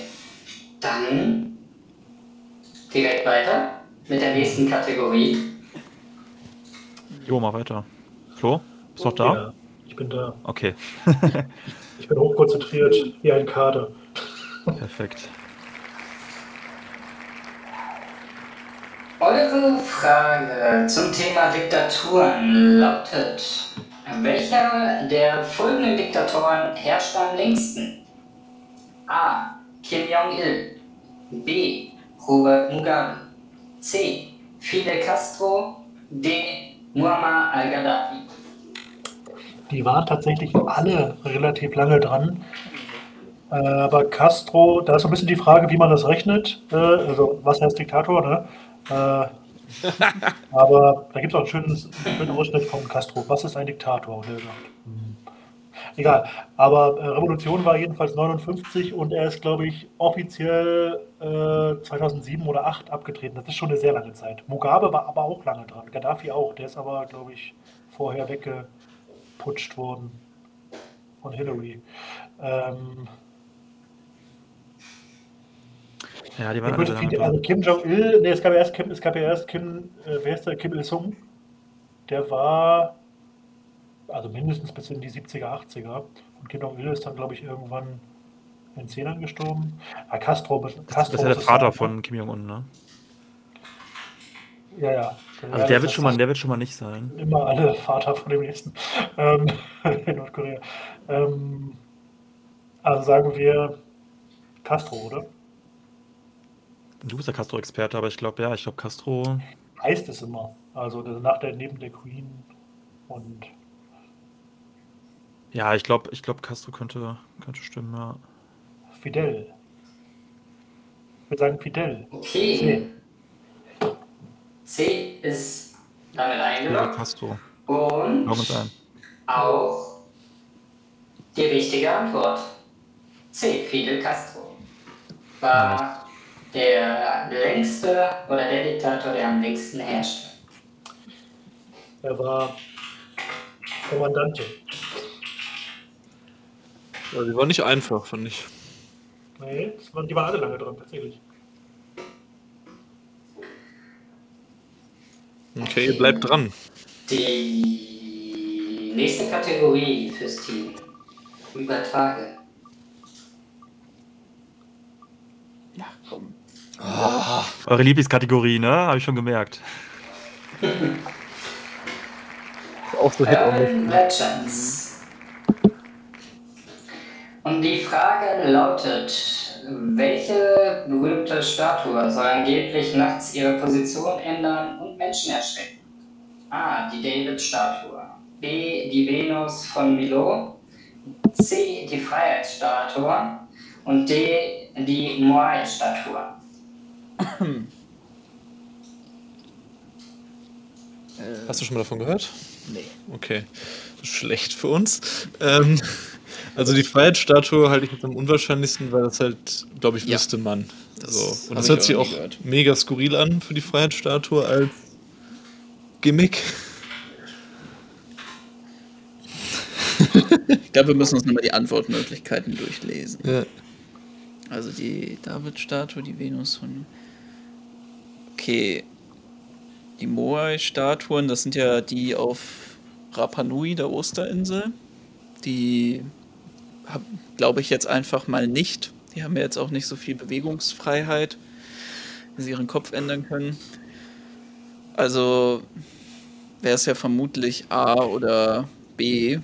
dann direkt weiter mit der nächsten Kategorie. Jo, mal weiter. Flo, bist du noch da? Ja, ich bin da. Okay, [laughs] Ich bin hochkonzentriert, wie ein Kader. perfekt. Eure Frage zum Thema Diktaturen lautet: Welcher der folgenden Diktatoren herrscht am längsten? A. Kim Jong-il. B. Robert Mugabe. C. Fidel Castro. D. Muammar al-Gaddafi. Die waren tatsächlich alle relativ lange dran. Äh, aber Castro, da ist so ein bisschen die Frage, wie man das rechnet. Äh, also, was heißt Diktator, ne? [laughs] Aber da gibt es auch einen schönen, schönen Ausschnitt von Castro. Was ist ein Diktator? Und er sagt, hm. Egal. Aber äh, Revolution war jedenfalls 59 und er ist, glaube ich, offiziell äh, 2007 oder 2008 abgetreten. Das ist schon eine sehr lange Zeit. Mugabe war aber auch lange dran. Gaddafi auch. Der ist aber, glaube ich, vorher weggeputscht worden von Hillary. Ähm, Ja, die waren gut, alle dran. also Kim Jong-il, nee, es gab ja erst Kim, es gab ja erst Kim, äh, wer ist der? Kim Il-sung. Der war also mindestens bis in die 70er, 80er. Und Kim Jong-il ist dann, glaube ich, irgendwann in den 10ern gestorben. Ah, Castro, Castro Das ist ja der Vater sein, von Kim Jong-un, ne? ne? Ja, ja. Also Ja, der wird, schon mal, der wird schon mal nicht sein. Immer alle Vater von dem nächsten. Ähm, [laughs] in Nordkorea. Ähm, also sagen wir Castro, oder? Du bist der Castro-Experte, aber ich glaube, ja, ich glaube, Castro. Heißt es immer. Also nach der, neben der Queen und Ja, ich glaube, ich glaube, Castro könnte, könnte stimmen, ja. Fidel. Ich würde sagen Fidel. Okay. C ist damit Ja, eingeloggt. Castro. Und ein. auch die richtige Antwort. C. Fidel Castro war der längste oder der Diktator, der am längsten herrschte. Er war Kommandante. Ja, die war nicht einfach, fand ich. Nee, waren, die waren alle lange dran, tatsächlich. Okay, ihr bleibt dran. Die nächste Kategorie fürs Team. Über Tage. Komm. Eure Lieblingskategorie, ne? Habe ich schon gemerkt. Auch so Urban Legends. Und die Frage lautet, welche berühmte Statue soll angeblich nachts ihre Position ändern und Menschen erschrecken? A. Die David-Statue. B. Die Venus von Milo. C. Die Freiheitsstatue. Und D. Die Moai-Statue. Hast du schon mal davon gehört? Nee. Okay, das ist schlecht für uns. Ähm, also die Freiheitsstatue halte ich jetzt am unwahrscheinlichsten, weil das halt, glaube ich, Ja. wüsste man. Das so. Und das hört auch sich auch gehört. mega skurril an für die Freiheitsstatue als Gimmick. Ich glaube, wir müssen uns nochmal die Antwortmöglichkeiten durchlesen. Ja. Also die David-Statue, die Venus von. Okay. Die Moai-Statuen, das sind ja die auf Rapa Nui, der Osterinsel. Die glaube ich jetzt einfach mal nicht. Die haben ja jetzt auch nicht so viel Bewegungsfreiheit, wie sie ihren Kopf ändern können. Also wäre es ja vermutlich A oder B,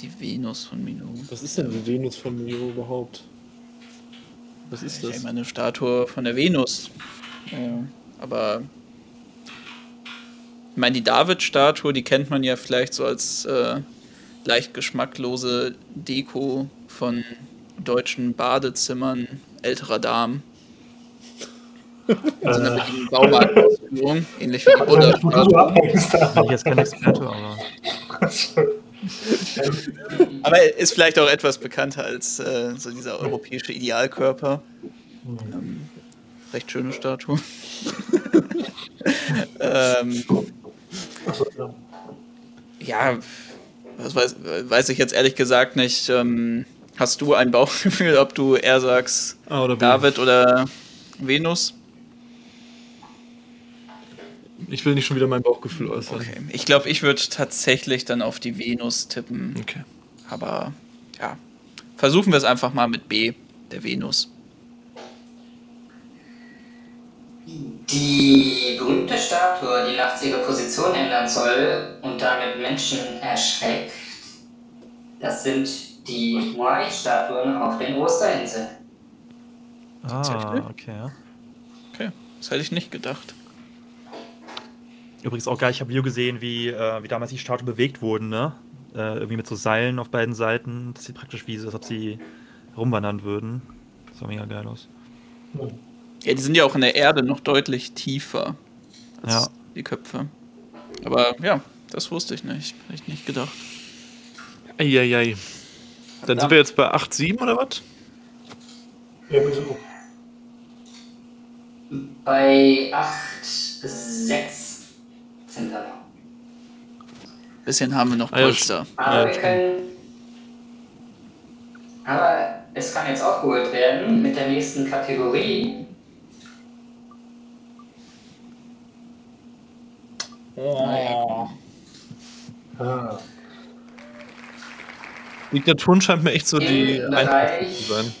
die Venus von Milo. Was ist denn die Venus von Milo überhaupt? Was ist Ich das? meine, eine Statue von der Venus. Ja, aber ich meine, die David-Statue, die kennt man ja vielleicht so als äh, leicht geschmacklose Deko von deutschen Badezimmern älterer Damen. Also eine Äh, Baumarktausführung, ähnlich wie die also, so Buddha-Statue. ich jetzt kein Experte, aber. Aber ist vielleicht auch etwas bekannter als äh, so dieser europäische Idealkörper. Ähm, recht schöne Statue. [laughs] ähm, ja. ja, das weiß, weiß ich jetzt ehrlich gesagt nicht. Ähm, hast du ein Bauchgefühl, ob du eher sagst A oder B? David oder Venus? Ich will nicht schon wieder mein Bauchgefühl äußern. Okay. Ich glaube, ich würde tatsächlich dann auf die Venus tippen. Okay. Aber ja, versuchen wir es einfach mal mit B, der Venus. Die berühmte Statue, die nachts ihre Position ändern soll und damit Menschen erschreckt, das sind die Moai-Statuen auf den Osterinseln. Ah, okay. ja. Okay, das hätte ich nicht gedacht. Übrigens auch geil, ich habe Video gesehen, wie, äh, wie damals die Statuen bewegt wurden, ne? Äh, irgendwie mit so Seilen auf beiden Seiten. Das sieht praktisch wie, als ob sie rumwandern würden. Das sah mega geil aus. Ja, die sind ja auch in der Erde noch deutlich tiefer als Ja. die Köpfe. Aber ja, das wusste ich nicht. Hätte ich nicht gedacht. Eieiei. Dann sind wir jetzt bei 8,7 oder was? Irgendwie so. Bei 8, 6 sind wir noch. Bisschen haben wir noch Ah, ja, Polster. Aber Ja, wir können. Aber es kann jetzt aufgeholt werden mit der nächsten Kategorie. Oh. Ah. Diktaturen scheint mir echt so die Im einfachste Bereich- zu sein.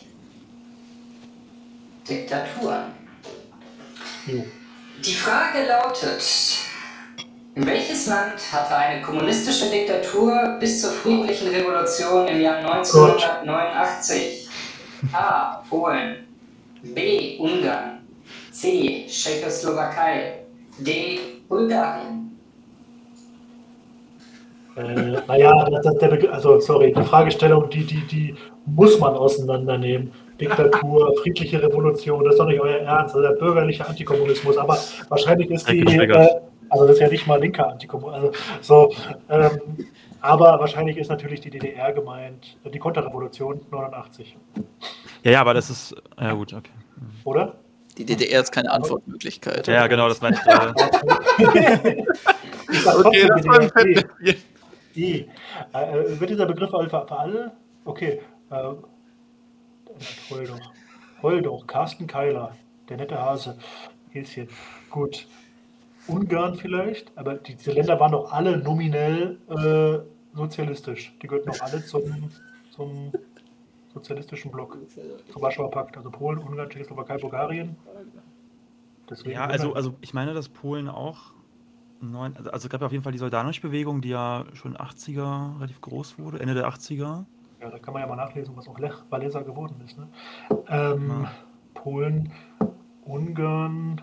Diktaturen. Jo. Die Frage lautet: Welches Land hatte eine kommunistische Diktatur bis zur friedlichen Revolution im Jahr 1989? A. Polen. B. Ungarn. C. Tschechoslowakei. D. Bulgarien. Äh, naja, das, das, der, also sorry, die Fragestellung, die, die, die muss man auseinandernehmen. Diktatur, friedliche Revolution, das ist doch nicht euer Ernst, das ist der bürgerliche Antikommunismus, aber wahrscheinlich ist die, äh, also das ist ja nicht mal linker Antikommunismus, also so, ähm, aber wahrscheinlich ist natürlich die DDR gemeint, äh, die Konterrevolution 89, Ja, ja, aber das ist. Ja, gut, okay. oder? Die DDR ist keine Antwortmöglichkeit. Ja, genau, das meinte ich gerade. [laughs] Okay, das war ein Fettnäpfchen. I. Äh, wird dieser Begriff für, für alle? Okay. Äh, heul doch. Heul doch. Carsten Keiler. Der nette Hase. Häschen. Gut. Ungarn vielleicht, aber die, diese Länder waren doch alle nominell äh, sozialistisch. Die gehörten doch alle zum, zum sozialistischen Block. Zum Warschauer Pakt. Also Polen, Ungarn, Tschechoslowakei, Bulgarien. Deswegen Ja, also, also ich meine, dass Polen auch. Neun, also, also es gab ja auf jeden Fall die Soldatenbewegung, die ja schon 80er relativ groß wurde, Ende der 80er. Ja, da kann man ja mal nachlesen, was auch Lech Walesa geworden ist. Ne? Ähm, Ja. Polen, Ungarn,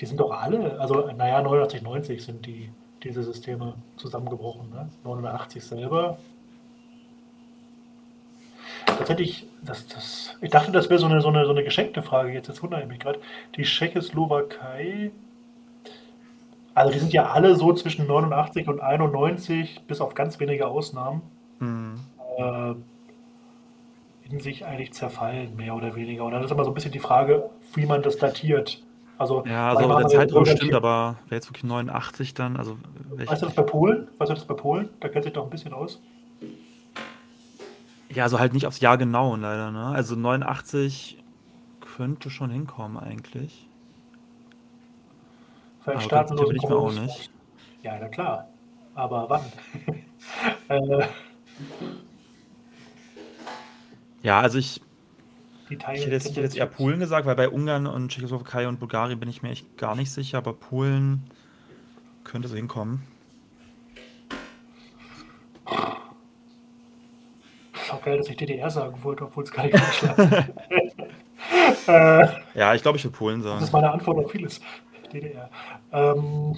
die sind doch alle, also naja, 89, 90 sind die, diese Systeme zusammengebrochen. Ne? 89 selber. Das hätte ich, das, das, ich dachte, das wäre so eine, so, eine, so eine geschenkte Frage jetzt, jetzt wundere ich mich gerade. Die Tschechoslowakei, Also die sind ja alle so zwischen 89 und 91, bis auf ganz wenige Ausnahmen, Hm. äh, in sich eigentlich zerfallen, mehr oder weniger. Und dann ist immer so ein bisschen die Frage, wie man das datiert. Also, Ja, also der Zeitraum stimmt, aber wäre jetzt wirklich 89 dann, also Weißt du das bei Polen? Weißt du das bei Polen? Da kennt sich doch ein bisschen aus. Ja, also halt nicht aufs Jahr genau leider, ne? Also 89 könnte schon hinkommen eigentlich. Vielleicht Aber starten sicher bin ich mir auch nicht. Ja, na klar. Aber wann? [laughs] äh, Ja, also ich, ich hätte jetzt, ich hätte jetzt eher Polen gesagt, weil bei Ungarn und Tschechoslowakei und Bulgarien bin ich mir echt gar nicht sicher, aber Polen könnte so hinkommen. Ist auch geil, dass ich DDR sagen wollte, obwohl es gar nicht Deutschland [laughs] [laughs] äh, Ja, ich glaube, ich würde Polen Das sagen. ist meine Antwort auf vieles. DDR. Ähm,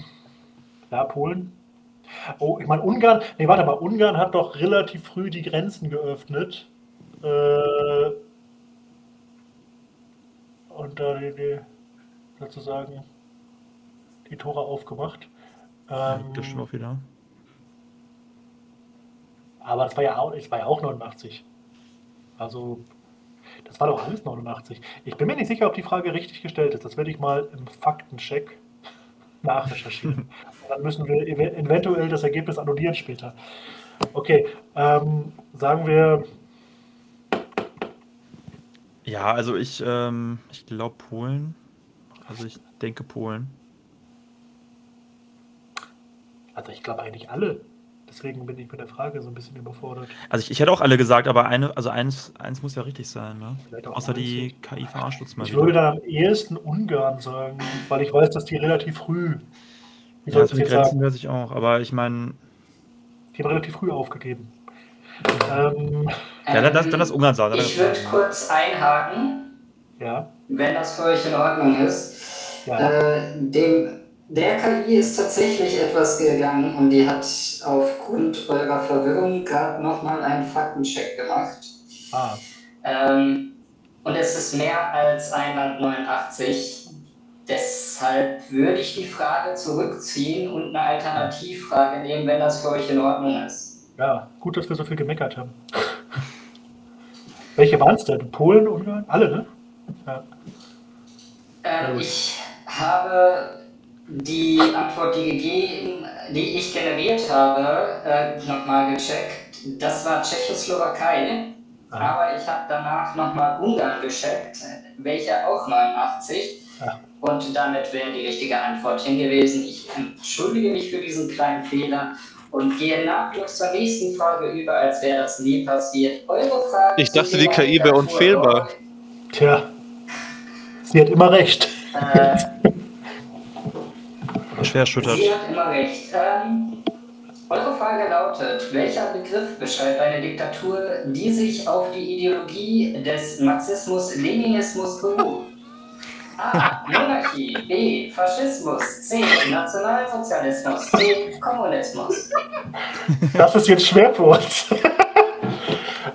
ja, Polen. Oh, ich meine, Ungarn. Nee, warte mal. Ungarn hat doch relativ früh die Grenzen geöffnet. Äh, und da die, die, sozusagen die Tore aufgemacht. Ähm, Das stimmt auch wieder. aber das war ja auch, es war ja auch 89. Also, das war doch alles 89. Ich bin mir nicht sicher, ob die Frage richtig gestellt ist. Das werde ich mal im Faktencheck [laughs] nachrecherchieren. Dann müssen wir ev eventuell das Ergebnis annullieren später. Okay, ähm, sagen wir, Ja, also ich, ähm, ich glaube Polen. Also ich denke Polen. also ich glaube eigentlich alle. Deswegen bin ich mit der Frage so ein bisschen überfordert. Also ich, ich hätte auch alle gesagt, aber eine, also eins, eins muss ja richtig sein, ne? Außer die KI verarscht uns mal Ich wieder. würde dann am ehesten Ungarn sagen, weil ich weiß, dass die relativ früh, wie soll Ja, ich zu den Grenzen sagen, weiß ich auch, aber ich meine, die haben relativ früh aufgegeben. Ähm, ja, dann, das, dann das Ungarn sagen. dann Ich würde kurz einhaken, ja, wenn das für euch in Ordnung ist. ja. Äh, dem, der KI ist tatsächlich etwas gegangen und die hat aufgrund eurer Verwirrung gerade nochmal einen Faktencheck gemacht. Ah, Ähm, und es ist mehr als 189. Deshalb würde ich die Frage zurückziehen und eine Alternativfrage nehmen, wenn das für euch in Ordnung ist. ja, gut, dass wir so viel gemeckert haben. [laughs] Welche waren es denn? Polen, Ungarn? Alle, ne? Ja. Ähm, ich habe die Antwort, die gegeben, die ich generiert habe, äh, nochmal gecheckt. Das war Tschechoslowakei. Ah. Aber ich habe danach nochmal Ungarn gecheckt, welcher auch 89. Ja. Und damit wäre die richtige Antwort hingewiesen. Ich entschuldige mich für diesen kleinen Fehler und gehe nahtlos zur nächsten Frage über, als wäre das nie passiert. Eure Frage Ich dachte, die KI wäre unfehlbar. Tja, sie hat immer recht. Äh, Schwer erschüttert. Sie hat immer recht. Ähm, eure Frage lautet, welcher Begriff beschreibt eine Diktatur, die sich auf die Ideologie des Marxismus-Leninismus beruft? A. Monarchie. B. Faschismus. C. Nationalsozialismus. D. Kommunismus. Das ist jetzt schwer für uns. [laughs]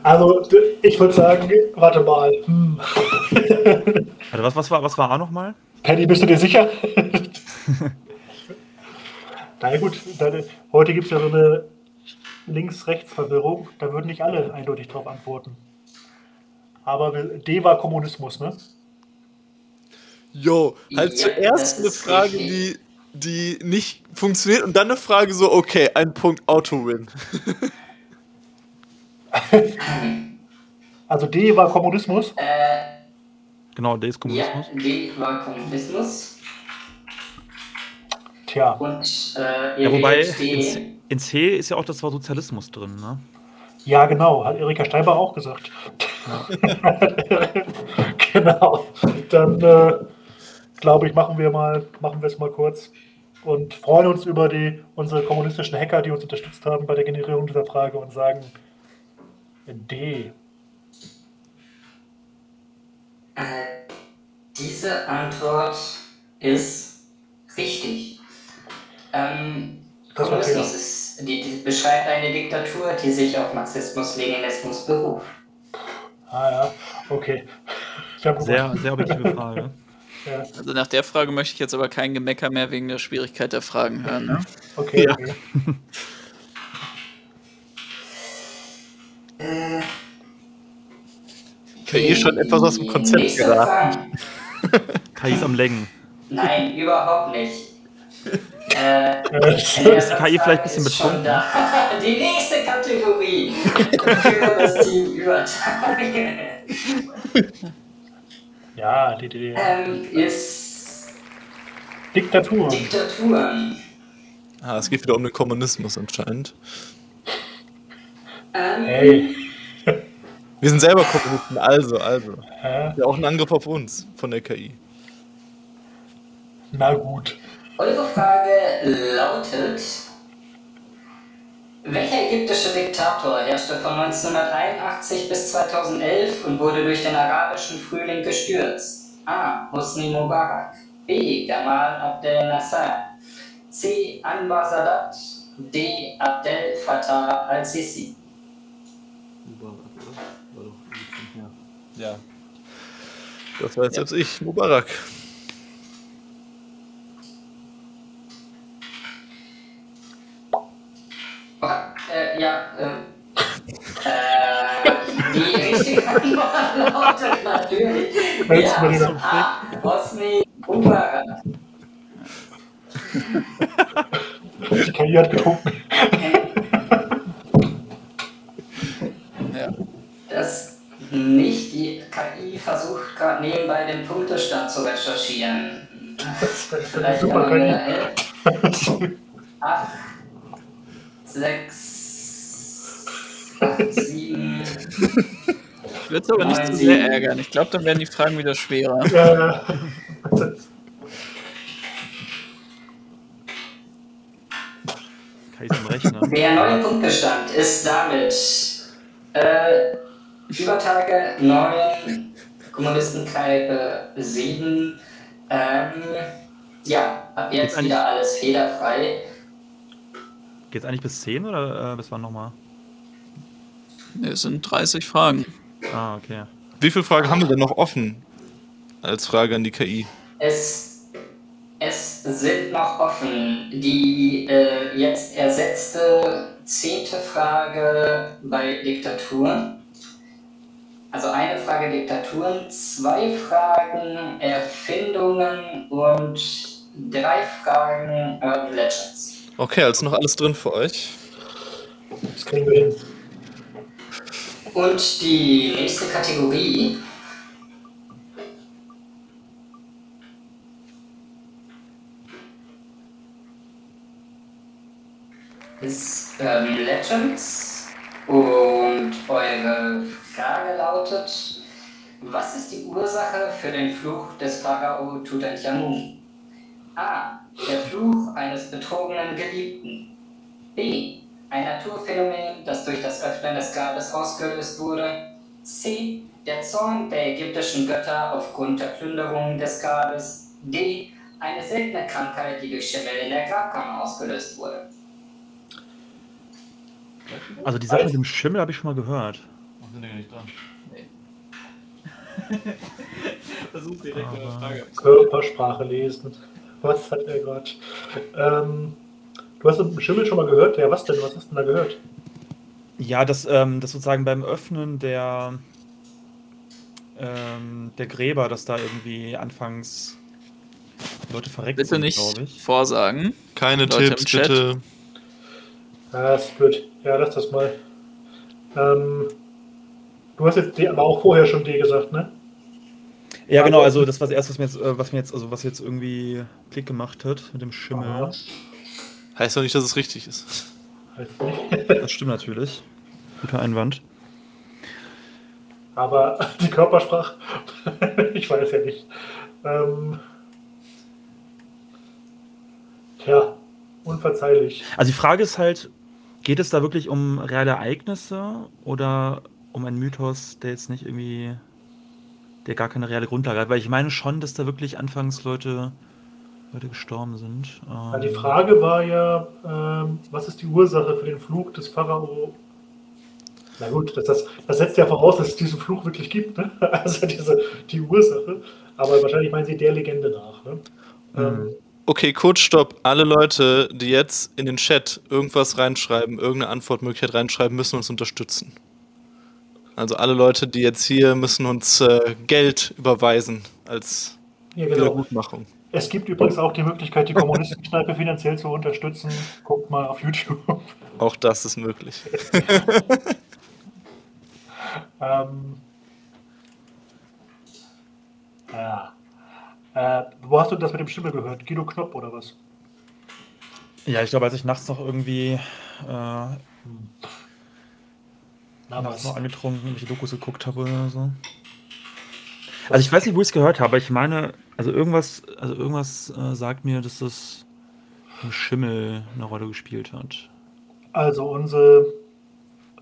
Also, ich würde sagen, warte mal. Hm. Warte, was, was, war, was war A nochmal? Penny, bist du dir sicher? [laughs] Na ja, gut, dann, heute gibt es ja so eine Links-Rechts-Verwirrung. Da würden nicht alle eindeutig drauf antworten. Aber D war Kommunismus, ne? Jo, halt Ja, zuerst eine Frage, richtig. die, die nicht funktioniert und dann eine Frage so, okay, ein Punkt Auto-Win. [laughs] Also D war Kommunismus. Äh, Genau, D ist ja, Kommunismus. D war Kommunismus. Tja, Und äh, Ja, wobei in. C- in C ist ja auch das Wort Sozialismus drin, ne? ja genau, hat Erika Steinbach auch gesagt. [laughs] genau. Dann äh, glaube ich, machen wir mal, machen wir es mal kurz und freuen uns über die unsere kommunistischen Hacker, die uns unterstützt haben bei der Generierung dieser Frage und sagen D. Äh, diese Antwort ist richtig. Ähm, Das Kommunismus ist, die, die beschreibt eine Diktatur, die sich auf Marxismus-Leninismus beruft. Ah ja, okay. Sehr, sehr objektive Frage. [laughs] Ja. Also nach der Frage möchte ich jetzt aber kein Gemecker mehr wegen der Schwierigkeit der Fragen hören. Ne? Okay, Ja. okay. KI schon etwas aus dem Konzept geraten. [laughs] KI ist am Lenken. Nein, überhaupt nicht. Äh, Äh, Ist die KI vielleicht ein bisschen betrunken? [laughs] Die nächste Kategorie für das Team Übertage ja, die, die ähm, ist Diktatur. Diktaturen. Ah, es geht wieder um den Kommunismus anscheinend. Ähm, Hey. [laughs] Wir sind selber Kommunisten, also, also. Hä? Ja, auch ein Angriff auf uns von der KI. Na gut. Eure Frage lautet: Welcher ägyptische Diktator herrschte von 1981 bis 2011 und wurde durch den arabischen Frühling gestürzt? A. Hosni Mubarak. B. Gamal Abdel Nasser. C. Anwar Sadat. D. Abdel Fattah al-Sisi. Ja. Das war jetzt selbst ich, Mubarak. Äh, ja, ähm. Äh, die richtige Antwort lautet natürlich. Ja, A. Hosni Mubarak. Die KI hat getrunken. Ja. dass nicht die KI versucht gerade nebenbei den Punktestand zu recherchieren. Vielleicht Super haben wir KI. 11, 8, 6, 8, 7. Ich würde es aber nicht zu sehr ärgern. Ich glaube, dann werden die Fragen wieder schwerer. Ja. Der neue Punktestand ist damit äh, Übertage 9, Kommunistenkneipe 7. Ähm, ja, ab Jetzt wieder alles fehlerfrei. Geht's eigentlich bis 10 oder äh, bis wann nochmal? Ne, es sind 30 Fragen. Ah, okay. Wie viele Fragen haben wir denn noch offen? Als Frage an die KI. Es, es sind noch offen. Die äh, jetzt ersetzte zehnte Frage bei Diktaturen. Also eine Frage Diktaturen, zwei Fragen Erfindungen und drei Fragen Urban Legends. Okay, also noch alles drin für euch. Das kriegen wir hin. Und die nächste Kategorie ist ähm, Legends und eure Frage lautet, was ist die Ursache für den Fluch des Pharao Tutanchamun? A. Der Fluch eines betrogenen Geliebten. B. Ein Naturphänomen, das durch das Öffnen des Grabes ausgelöst wurde. C. Der Zorn der ägyptischen Götter aufgrund der Plünderung des Grabes. D. Eine seltene Krankheit, die durch Schimmel in der Grabkammer ausgelöst wurde. Also die Sache mit dem Schimmel habe ich schon mal gehört. sind ja nicht dran. [laughs] Versuch direkt eine Frage Körpersprache lesen. Was hat er gerade? Ähm, du hast den Schimmel schon mal gehört? Ja, was denn? Was hast du denn da gehört? Ja, dass ähm, das sozusagen beim Öffnen der, ähm, der Gräber, dass da irgendwie anfangs Leute verreckt Bitte sind, nicht glaube ich. vorsagen. Keine Leute Tipps, bitte. Ah, ist blöd. Ja, lass das mal. Ähm, du hast jetzt D, aber auch vorher schon D gesagt, ne? Ja, genau, also das war das erste, was mir jetzt, äh, was mir jetzt, also was jetzt irgendwie Klick gemacht hat mit dem Schimmel. Aha. Heißt doch nicht, dass es richtig ist. Das stimmt natürlich. Guter Einwand. Aber [laughs] die Körpersprache, [laughs] ich weiß ja nicht. Ähm, tja, unverzeihlich. Also die Frage ist halt, geht es da wirklich um reale Ereignisse oder um einen Mythos, der jetzt nicht irgendwie, der gar keine reale Grundlage hat? Weil ich meine schon, dass da wirklich anfangs Leute, Leute gestorben sind. Ja, die Ähm, Frage war ja, ähm, was ist die Ursache für den Fluch des Pharao? Na gut, das, das, das setzt ja voraus, dass es diesen Fluch wirklich gibt, ne? [laughs] Also diese, die Ursache. Aber wahrscheinlich meinen Sie der Legende nach. Ne? Ähm, Okay, kurz stopp. Alle Leute, die jetzt in den Chat irgendwas reinschreiben, irgendeine Antwortmöglichkeit reinschreiben, müssen uns unterstützen. Also alle Leute, die jetzt hier müssen uns äh, Geld überweisen als ja, genau. Wiedergutmachung. Es gibt übrigens auch die Möglichkeit, die Kommunistenkneipe finanziell zu unterstützen. Guckt mal auf YouTube. Auch das ist möglich. [laughs] Ähm, ja. Äh, wo hast du das mit dem Stimme gehört? Guido Knopp oder was? Ja, ich glaube, als ich nachts noch irgendwie äh, Nachts was? noch angetrunken irgendwelche Dokus geguckt habe oder so. Also ich weiß nicht, wo ich es gehört habe, aber ich meine, also irgendwas, also irgendwas äh, sagt mir, dass das ein Schimmel eine Rolle gespielt hat. Also unsere,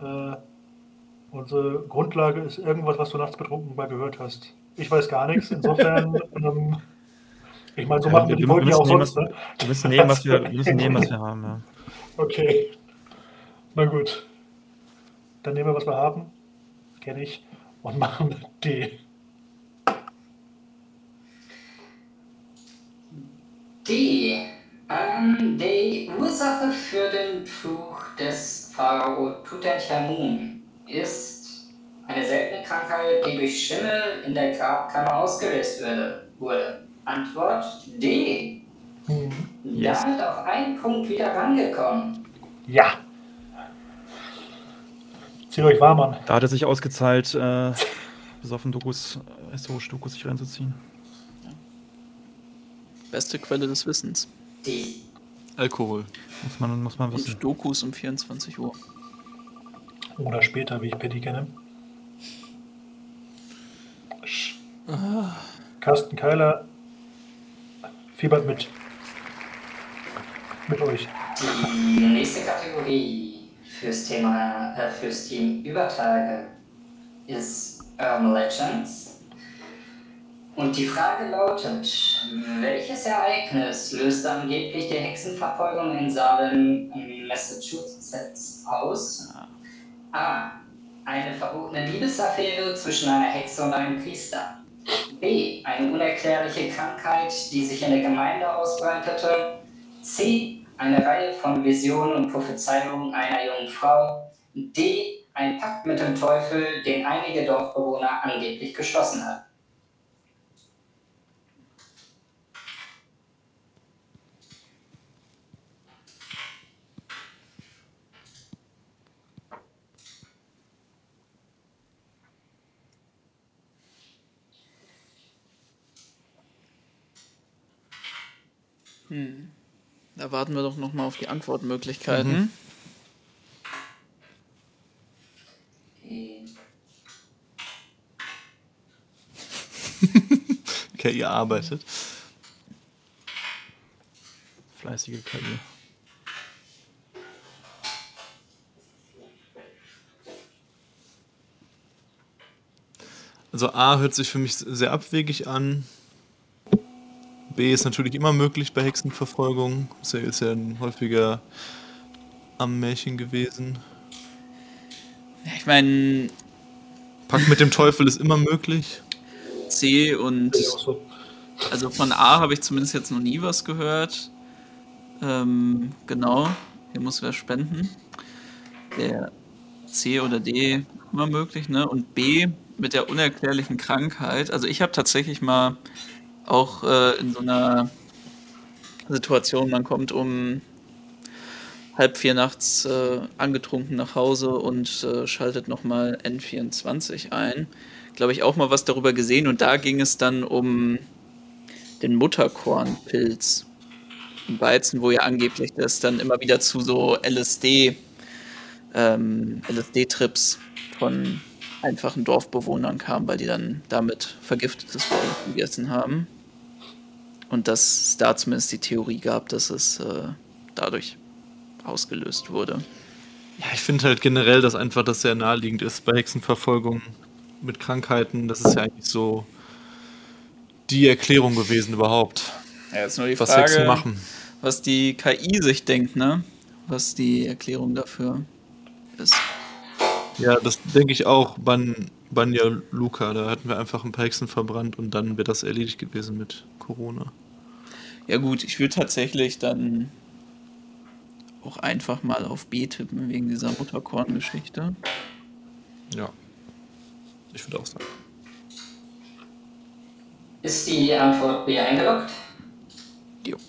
äh, unsere Grundlage ist irgendwas, was du nachts betrunken mal gehört hast. Ich weiß gar nichts. Insofern, [laughs] ähm, ich meine, so Ja, machen wir wir- die wir Folgen ja auch müssen nehmen, sonst. Ne? Wir müssen nehmen, was wir, wir müssen nehmen, was wir [laughs] haben, ja. Okay. Na gut. Dann nehmen wir, was wir haben. Kenne ich. Und machen D. Die, ähm, die Ursache für den Fluch des Pharao Tutanchamun ist eine seltene Krankheit, die durch Schimmel in der Grabkammer ausgelöst wurde. Antwort D. Hm. Yes. Damit auf einen Punkt wieder rangekommen. Ja. Zieht euch warm an. Da hat es sich ausgezahlt, äh, besoffen Dokus, äh, historische Dokus sich reinzuziehen. Beste Quelle des Wissens. Alkohol. Muss man, muss man wissen. Und Dokus um 24 Uhr. Oder später, wie ich Patty kenne. Sch- Carsten Keiler fiebert mit. Mit euch. Die nächste Kategorie fürs Thema, äh, fürs Team Übertage ist Urban Legends. Und die Frage lautet, welches Ereignis löste angeblich die Hexenverfolgung in Salem, Massachusetts aus? A. Eine verbotene Liebesaffäre zwischen einer Hexe und einem Priester. B. Eine unerklärliche Krankheit, die sich in der Gemeinde ausbreitete. C. Eine Reihe von Visionen und Prophezeiungen einer jungen Frau. D. Ein Pakt mit dem Teufel, den einige Dorfbewohner angeblich geschlossen hatten. Da warten wir doch noch mal auf die Antwortmöglichkeiten. [laughs] Okay, ihr arbeitet. Fleißige KI. Also A hört sich für mich sehr abwegig an. B ist natürlich immer möglich bei Hexenverfolgung. Ist ja, ist ja ein häufiger Ammärchen gewesen. Ja, ich meine, Pakt mit dem Teufel ist immer möglich. C und also von A habe ich zumindest jetzt noch nie was gehört. Ähm, genau, hier muss wer spenden. Der C oder D immer möglich, ne? Und B mit der unerklärlichen Krankheit. Also ich habe tatsächlich mal auch äh, in so einer Situation, man kommt um halb vier nachts äh, angetrunken nach Hause und äh, schaltet nochmal N24 ein. Glaube ich auch mal was darüber gesehen und da ging es dann um den Mutterkornpilz im Weizen, wo ja angeblich das dann immer wieder zu so LSD, ähm, LSD-Trips von einfachen Dorfbewohnern kam, weil die dann damit vergiftetes Fleisch gegessen haben. Und dass es da zumindest die Theorie gab, dass es äh, dadurch ausgelöst wurde. Ja, ich finde halt generell, dass einfach das sehr naheliegend ist bei Hexenverfolgung mit Krankheiten. Das ist ja eigentlich so die Erklärung gewesen überhaupt, Ja, jetzt nur die was Hexen Frage, machen. was die KI sich denkt, ne? Was die Erklärung dafür ist. Ja, das denke ich auch. Man Banja Luka, da hatten wir einfach ein paar Hexen verbrannt und dann wäre das erledigt gewesen mit Corona. Ja gut, ich würde tatsächlich dann auch einfach mal auf B tippen wegen dieser Mutterkorn-Geschichte. Ja. Ich würde auch sagen. Ist die Antwort B eingeloggt? Jupp.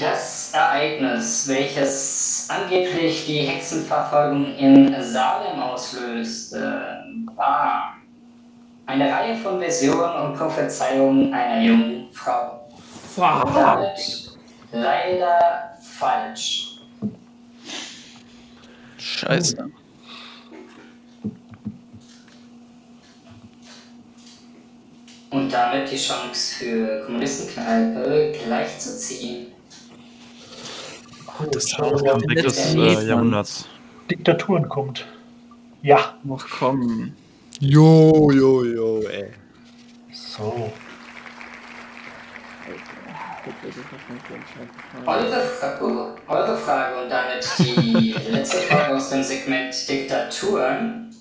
Das Ereignis, welches angeblich die Hexenverfolgung in Salem auslöste, war eine Reihe von Visionen und Prophezeiungen einer jungen Frau. Und damit leider falsch. Scheiße. Und damit die Chance für Kommunistenkneipe gleichzuziehen. Mal. Weg des äh, Jahrhunderts. Diktaturen kommt. Ja, Ach komm. Jo, jo, jo, ey. so. Eure, Fra eure Frage und damit die [laughs] letzte Frage aus dem Segment Diktaturen.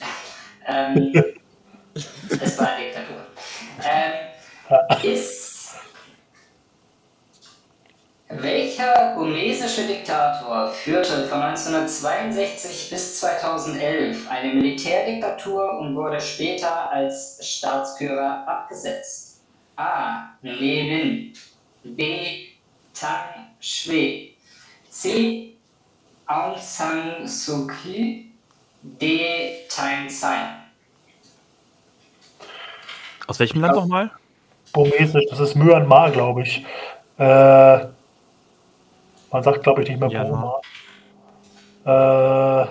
Ähm, [laughs] es war eine Diktatur. Ähm, ist welcher burmesische Diktator führte von 1962 bis 2011 eine Militärdiktatur und wurde später als Staatsführer abgesetzt? A. Ne Win. B. Tang Shwe. C. Aung San Suu Kyi. D. Thein Sein. Aus welchem Land nochmal? Burmesisch, das ist Myanmar, glaube ich. Äh, man sagt, glaube ich, nicht mehr Myanmar. Burma. Äh,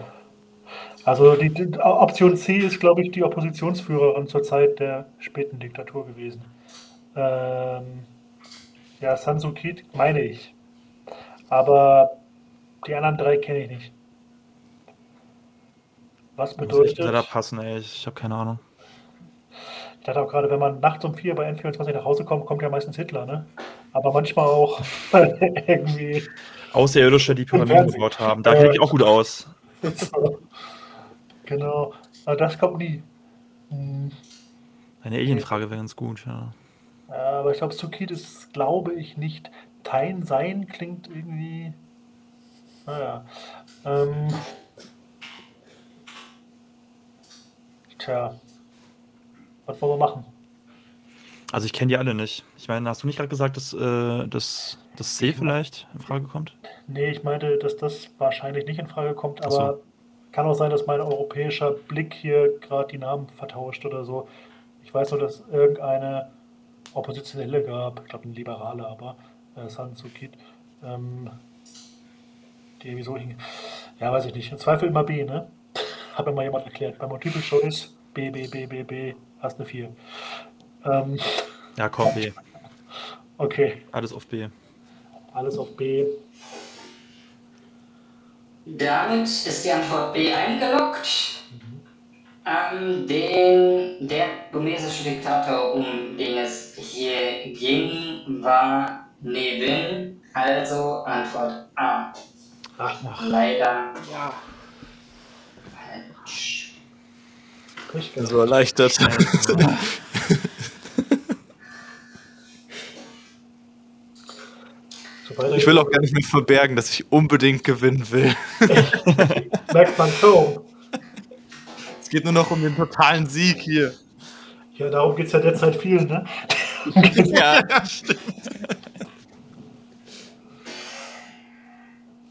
also die, die Option C ist, glaube ich, die Oppositionsführerin zur Zeit der späten Diktatur gewesen. Ähm, ja, San Suu Kyi meine ich. Aber die anderen drei kenne ich nicht. Was Ich muss echt bedeutet, leider passen, ey. Ich habe keine Ahnung. Ich dachte auch gerade, wenn man nachts um vier bei N24 nach Hause kommt, kommt ja meistens Hitler, ne? Aber manchmal auch [laughs] irgendwie. Außerirdische, die Pyramiden gebaut haben. Da kenne ich auch gut aus. [laughs] Genau. Aber das kommt nie. Hm, Eine Alien-Frage wäre ganz gut, ja. Aber ich glaube, Sukit ist, glaube ich, nicht. Tein sein klingt irgendwie. Naja. Ähm, tja. Was wollen wir machen? Also ich kenne die alle nicht. Ich meine, hast du nicht gerade gesagt, dass, äh, dass das C vielleicht in Frage kommt? Nee, ich meinte, dass das wahrscheinlich nicht in Frage kommt, Ach so. aber kann auch sein, dass mein europäischer Blick hier gerade die Namen vertauscht oder so. Ich weiß nur, dass irgendeine Oppositionelle gab, ich glaube eine Liberale, aber äh, San Suu Kyi, ähm, die irgendwie so hing. Ja, weiß ich nicht. Im Zweifel immer B, ne? [laughs] Hat mir mal jemand erklärt. Bei Multiple Choice B, B, B, B, B, hast eine 4. Ähm, Ja, komm, B. okay, Alles auf B. alles auf B. Damit ist die Antwort B eingeloggt. Ähm, den, der burmesische Diktator, um den es hier ging, war Nevin. Also Antwort A. Ach, Leider falsch. Richtig. So erleichtert. Sobald Ich will auch gar nicht mehr verbergen, dass ich unbedingt gewinnen will. [laughs] merkt man kaum. Es geht nur noch um den totalen Sieg hier. Ja, darum geht es ja derzeit viel, ne? [laughs] Ja, stimmt.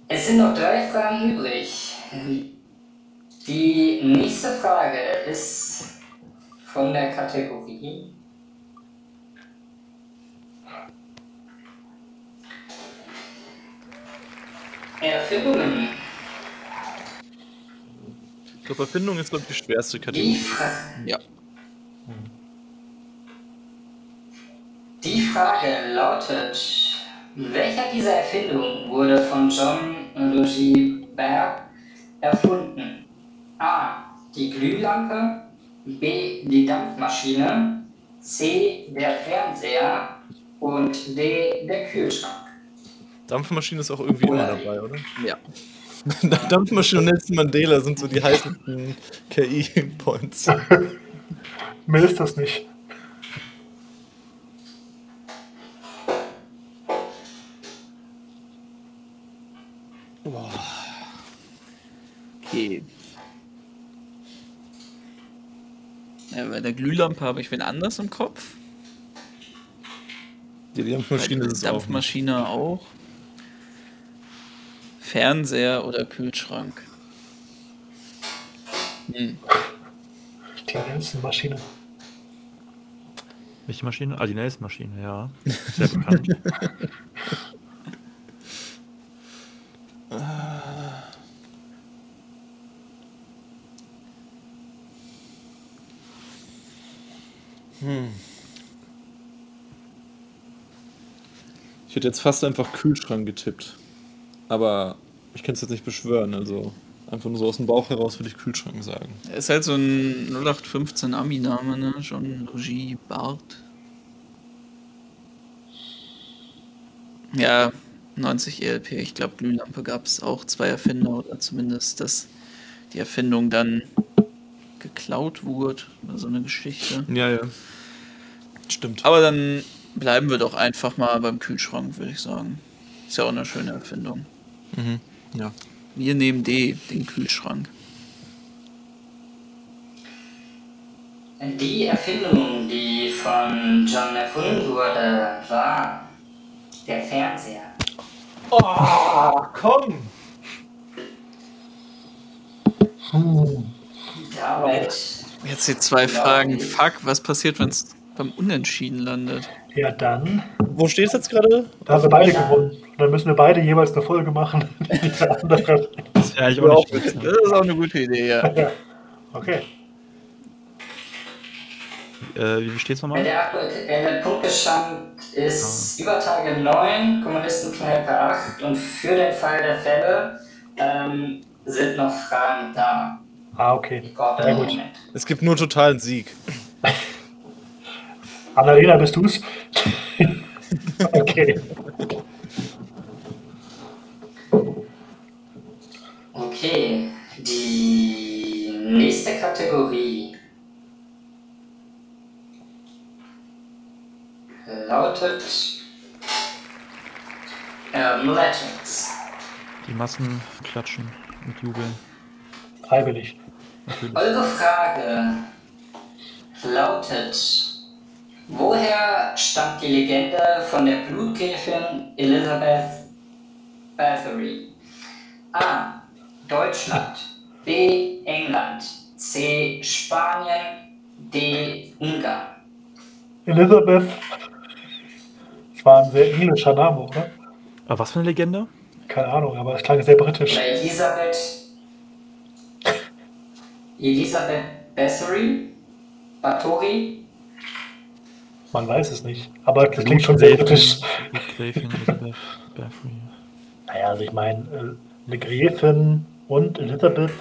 Es sind noch drei Fragen übrig. Die nächste Frage ist von der Kategorie Erfindungen. Ich glaube, Erfindung ist, glaube ich, die schwerste Die, Kategorie. Fra Ja. die Frage lautet, welcher dieser Erfindungen wurde von John Lugibert erfunden? A. Die Glühlampe, B. Die Dampfmaschine, C. Der Fernseher und D. Der Kühlschrank. Dampfmaschine ist auch irgendwie immer dabei, oder? Ja. [laughs] Dampfmaschine und Nelson Mandela sind so die heißesten [laughs] KI-Points. [laughs] Mehr ist das nicht. Okay. Ja, bei der Glühlampe habe ich wen anders im Kopf. Die Dampfmaschine ist es auch. Dampfmaschine auch. Fernseher oder Kühlschrank. Hm. Die Nelson-Maschine. Welche Maschine? Ah, die Nelson-Maschine, ja. Sehr bekannt. [laughs] hätte jetzt fast einfach Kühlschrank getippt. Aber ich kann es jetzt nicht beschwören, also einfach nur so aus dem Bauch heraus würde ich Kühlschrank sagen. Er ist halt so ein 0815 Ami-Name, ne? John Regie Bart. Ja, 90 ELP. Ich glaube, Glühlampe gab es auch zwei Erfinder oder zumindest, dass die Erfindung dann geklaut wurde oder so eine Geschichte. Ja, ja. Stimmt. Aber dann bleiben wir doch einfach mal beim Kühlschrank, würde ich sagen. Ist ja auch eine schöne Erfindung. Mhm. Ja. Wir nehmen D, den Kühlschrank. Die Erfindung, die von John erfunden wurde, war der Fernseher. Komm! Hm. Damit Jetzt die zwei Fragen. Fuck, was passiert, wenn es beim Unentschieden landet? Ja, dann. Wo steht es jetzt gerade? Da haben wir beide gewonnen. Und dann müssen wir beide jeweils eine Folge machen. [laughs] der. [laughs] Das wäre eigentlich auch nicht Das ist auch eine gute Idee, ja. [laughs] Ja. Okay. Äh, wie steht's Wenn nochmal? der aktuelle Punktestand ist Übertage 9, Kommunistenkneipe 8 und für den Fall der Fälle ähm, sind noch Fragen da. Ah, okay. Ich Sehr einen gut. Moment. Es gibt nur totalen Sieg. Annalena, bist du's? Okay. Okay, die nächste Kategorie lautet ähm, Legends. Die Massen klatschen und jubeln. Freiwillig. Eure Frage lautet, woher stammt die Legende von der Blutgräfin Elizabeth Bathory? A. Deutschland. B. England. C. Spanien. D. Ungarn. Elizabeth. Das war ein sehr englischer Name, oder? Aber was für eine Legende? Keine Ahnung, aber es klang sehr britisch. Oder Elisabeth. Elisabeth Bathory? Bathory? Man weiß es nicht. Aber das klingt schon sehr Bathory. Naja, also ich meine, äh, eine Gräfin und Elisabeth.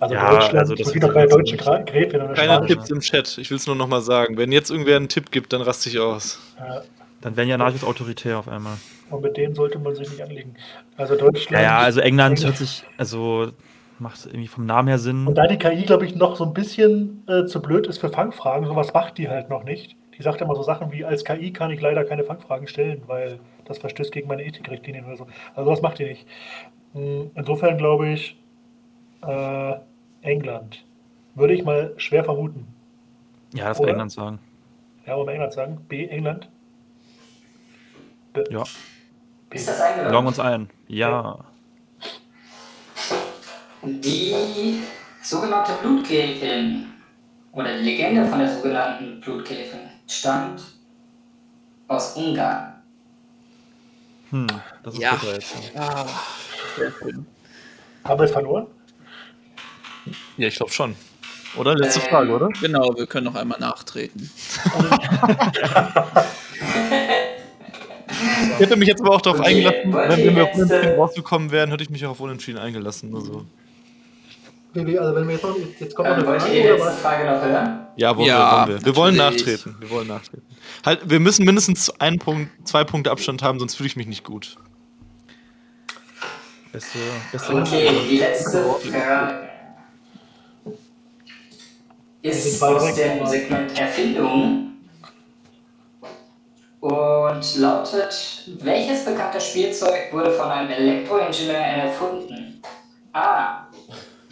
Also Ja, Deutschland, also das das ist gibt doch keine jetzt deutsche nicht- Gra- Gräfin oder Keiner tippt im Chat. Ich will es nur noch mal sagen. Wenn jetzt irgendwer einen Tipp gibt, dann raste ich aus. Ja, Dann werden ja Nachrichten autoritär auf einmal. und mit denen sollte man sich nicht anlegen. Also Deutschland. Ja, ja, also England England. hört sich, also macht irgendwie vom Namen her Sinn. Und da die KI, glaube ich, noch so ein bisschen äh, zu blöd ist für Fangfragen, sowas macht die halt noch nicht. Die sagt immer so Sachen wie, als KI kann ich leider keine Fangfragen stellen, weil das verstößt gegen meine Ethikrichtlinien oder so. Also sowas macht die nicht. Hm, Insofern glaube ich, äh, England. Würde ich mal schwer vermuten. Ja, das Oder? bei England sagen. Ja, wollen wir England sagen? B, England? B, Ja, B. Ist das wir loggen eingeloggt? uns ein. Ja. Die sogenannte Blutgräfin oder die Legende von der sogenannten Blutgräfin stammt aus Ungarn. Hm, das ist Ja. Ah. Haben wir verloren? Ja, ich glaube schon. Oder? Letzte Ähm, Frage, oder? Genau, wir können noch einmal nachtreten. Ich hätte mich jetzt aber auch darauf Okay, eingelassen, wenn, wir auf Unentschieden äh, rausgekommen wären, hätte ich mich auch auf Unentschieden eingelassen. Nur so. Also wenn wir jetzt noch, jetzt kommt Ähm, wollt ihr die letzte Frage noch hören? Ja, wollen Ja, wir, wollen wir. Wir wollen nachtreten. Wir wollen nachtreten. Halt, wir müssen mindestens einen Punkt, zwei Punkte Abstand haben, sonst fühle ich mich nicht gut. Beste, beste Okay, die letzte Frage ist aus dem Segment Erfindung und lautet: Welches bekannte Spielzeug wurde von einem Elektroingenieur erfunden? A.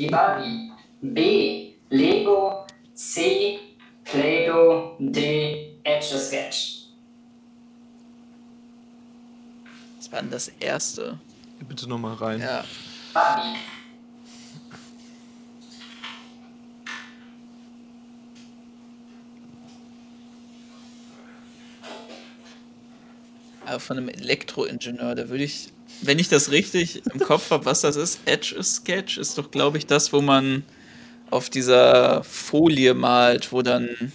Die Barbie. B. Lego. C. Play-Doh. D. Etch-a-Sketch. Das war denn das erste. Bitte nochmal rein. Ja. Barbie. Aber von einem Elektroingenieur, da würde ich, wenn ich das richtig im Kopf habe, was das ist, Edge Sketch ist doch, glaube ich, das, wo man auf dieser Folie malt, wo dann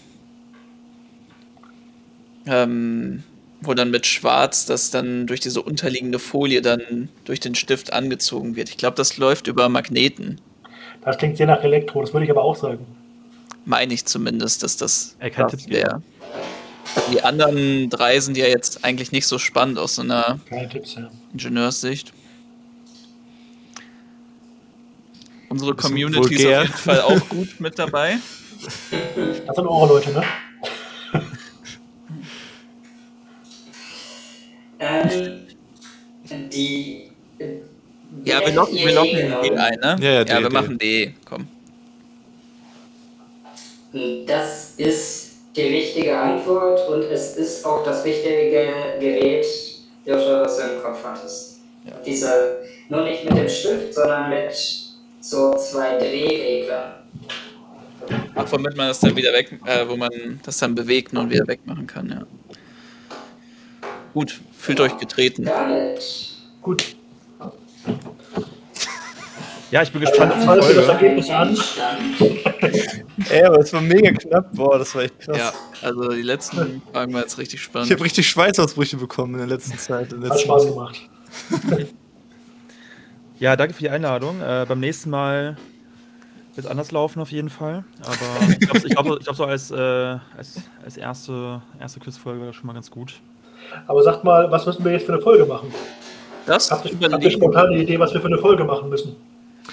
ähm, wo dann mit Schwarz das dann durch diese unterliegende Folie dann durch den Stift angezogen wird. Ich glaube, das läuft über Magneten. Das klingt sehr nach Elektro, das würde ich aber auch sagen. Meine ich zumindest, dass das, das Tipp wäre. Die anderen drei sind ja jetzt eigentlich nicht so spannend aus so einer Tipps, ja. Ingenieurssicht. Unsere Community ist auf jeden Fall auch [laughs] gut mit dabei. Das sind eure Leute, ne? Die. Ja, wir locken, wir locken. D ein, ne? Ja, ja, D, wir D. machen D. Komm. Das ist die richtige Antwort und es ist auch das richtige Gerät, Joscha, was du im Kopf hattest. Diese, nur nicht mit dem Stift, sondern mit so zwei Drehreglern. Ach, womit man das dann wieder weg, äh, wo man das dann bewegt und wieder wegmachen kann, ja. Gut, fühlt euch getreten. Damit Gut. Ja, ich bin gespannt auf die wir das Folge. Ergebnis an. [laughs] Ey, aber es war mega knapp. Boah, das war echt krass. Ja, also die letzten Fragen war jetzt richtig Ich spannend. habe richtig Schweißausbrüche bekommen in der letzten Zeit. Der Hat letzten Spaß gemacht. [laughs] Ja, danke für die Einladung. Äh, beim nächsten Mal wird es anders laufen auf jeden Fall. Aber ich glaube, ich glaub, ich glaub, so als, äh, als, als erste, erste Quizfolge war das schon mal ganz gut. Aber sagt mal, was müssen wir jetzt für eine Folge machen? Das Habt ihr, habt ihr spontan eine Idee, was wir für eine Folge machen müssen?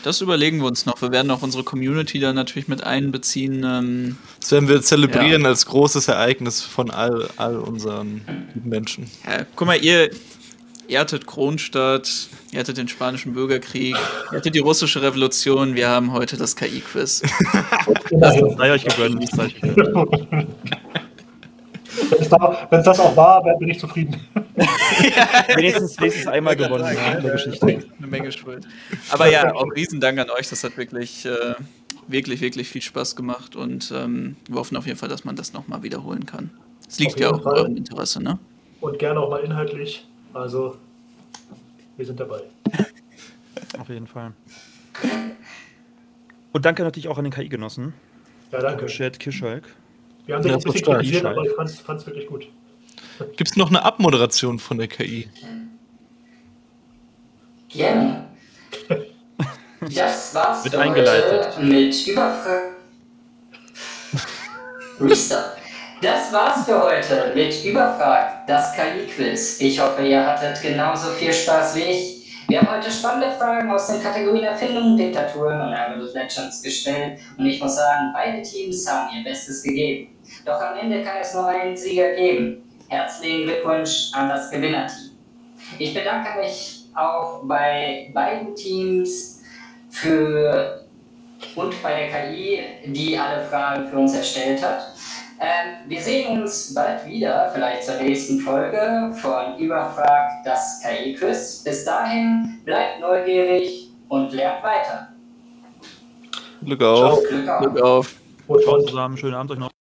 Das überlegen wir uns noch. Wir werden auch unsere Community da natürlich mit einbeziehen. Ähm, Das werden wir zelebrieren Ja. als großes Ereignis von all, all unseren Menschen. ja, guck mal, ihr, hattet Kronstadt, ihr hattet den Spanischen Bürgerkrieg, ihr hattet die russische Revolution, wir haben heute das KI-Quiz. Immerhin. [laughs] Sei euch gegönnt. [laughs] Wenn es da- das auch war, bin ich zufrieden. [laughs] Wenigstens, wenigstens einmal gewonnen ja, in der Geschichte. Eine Menge Schuld. Aber ja, auch Riesendank an euch. Das hat wirklich, äh, wirklich, wirklich viel Spaß gemacht und ähm, wir hoffen auf jeden Fall, dass man das nochmal wiederholen kann. Es liegt ja auch in eurem Interesse, ne? Und gerne auch mal inhaltlich. Also, wir sind dabei. [laughs] Auf jeden Fall. Und danke natürlich auch an den KI-Genossen. Ja, danke. Chat Kischalk. Wir haben dich Ja, ein bisschen kritisiert, aber ich fand es wirklich gut. Gibt es noch eine Abmoderation von der KI? Gerne. Das war's Wird für eingeleitet. heute mit Überfrag. Restart. Das war's für heute mit Überfrag, das KI-Quiz. Ich hoffe, ihr hattet genauso viel Spaß wie ich. Wir haben heute spannende Fragen aus den Kategorien Erfindung, Diktaturen und Urban Legends gestellt und ich muss sagen, beide Teams haben ihr Bestes gegeben. Doch am Ende kann es nur einen Sieger geben. Herzlichen Glückwunsch an das Gewinnerteam. Ich bedanke mich auch bei beiden Teams für und bei der KI, die alle Fragen für uns erstellt hat. Ähm, wir sehen uns bald wieder, vielleicht zur nächsten Folge von Überfrag das KI-Quiz. Bis dahin, bleibt neugierig und lernt weiter. Glück auf. Ciao. Glück auf! Glück auf. Und Ciao schon. zusammen, schönen Abend euch noch.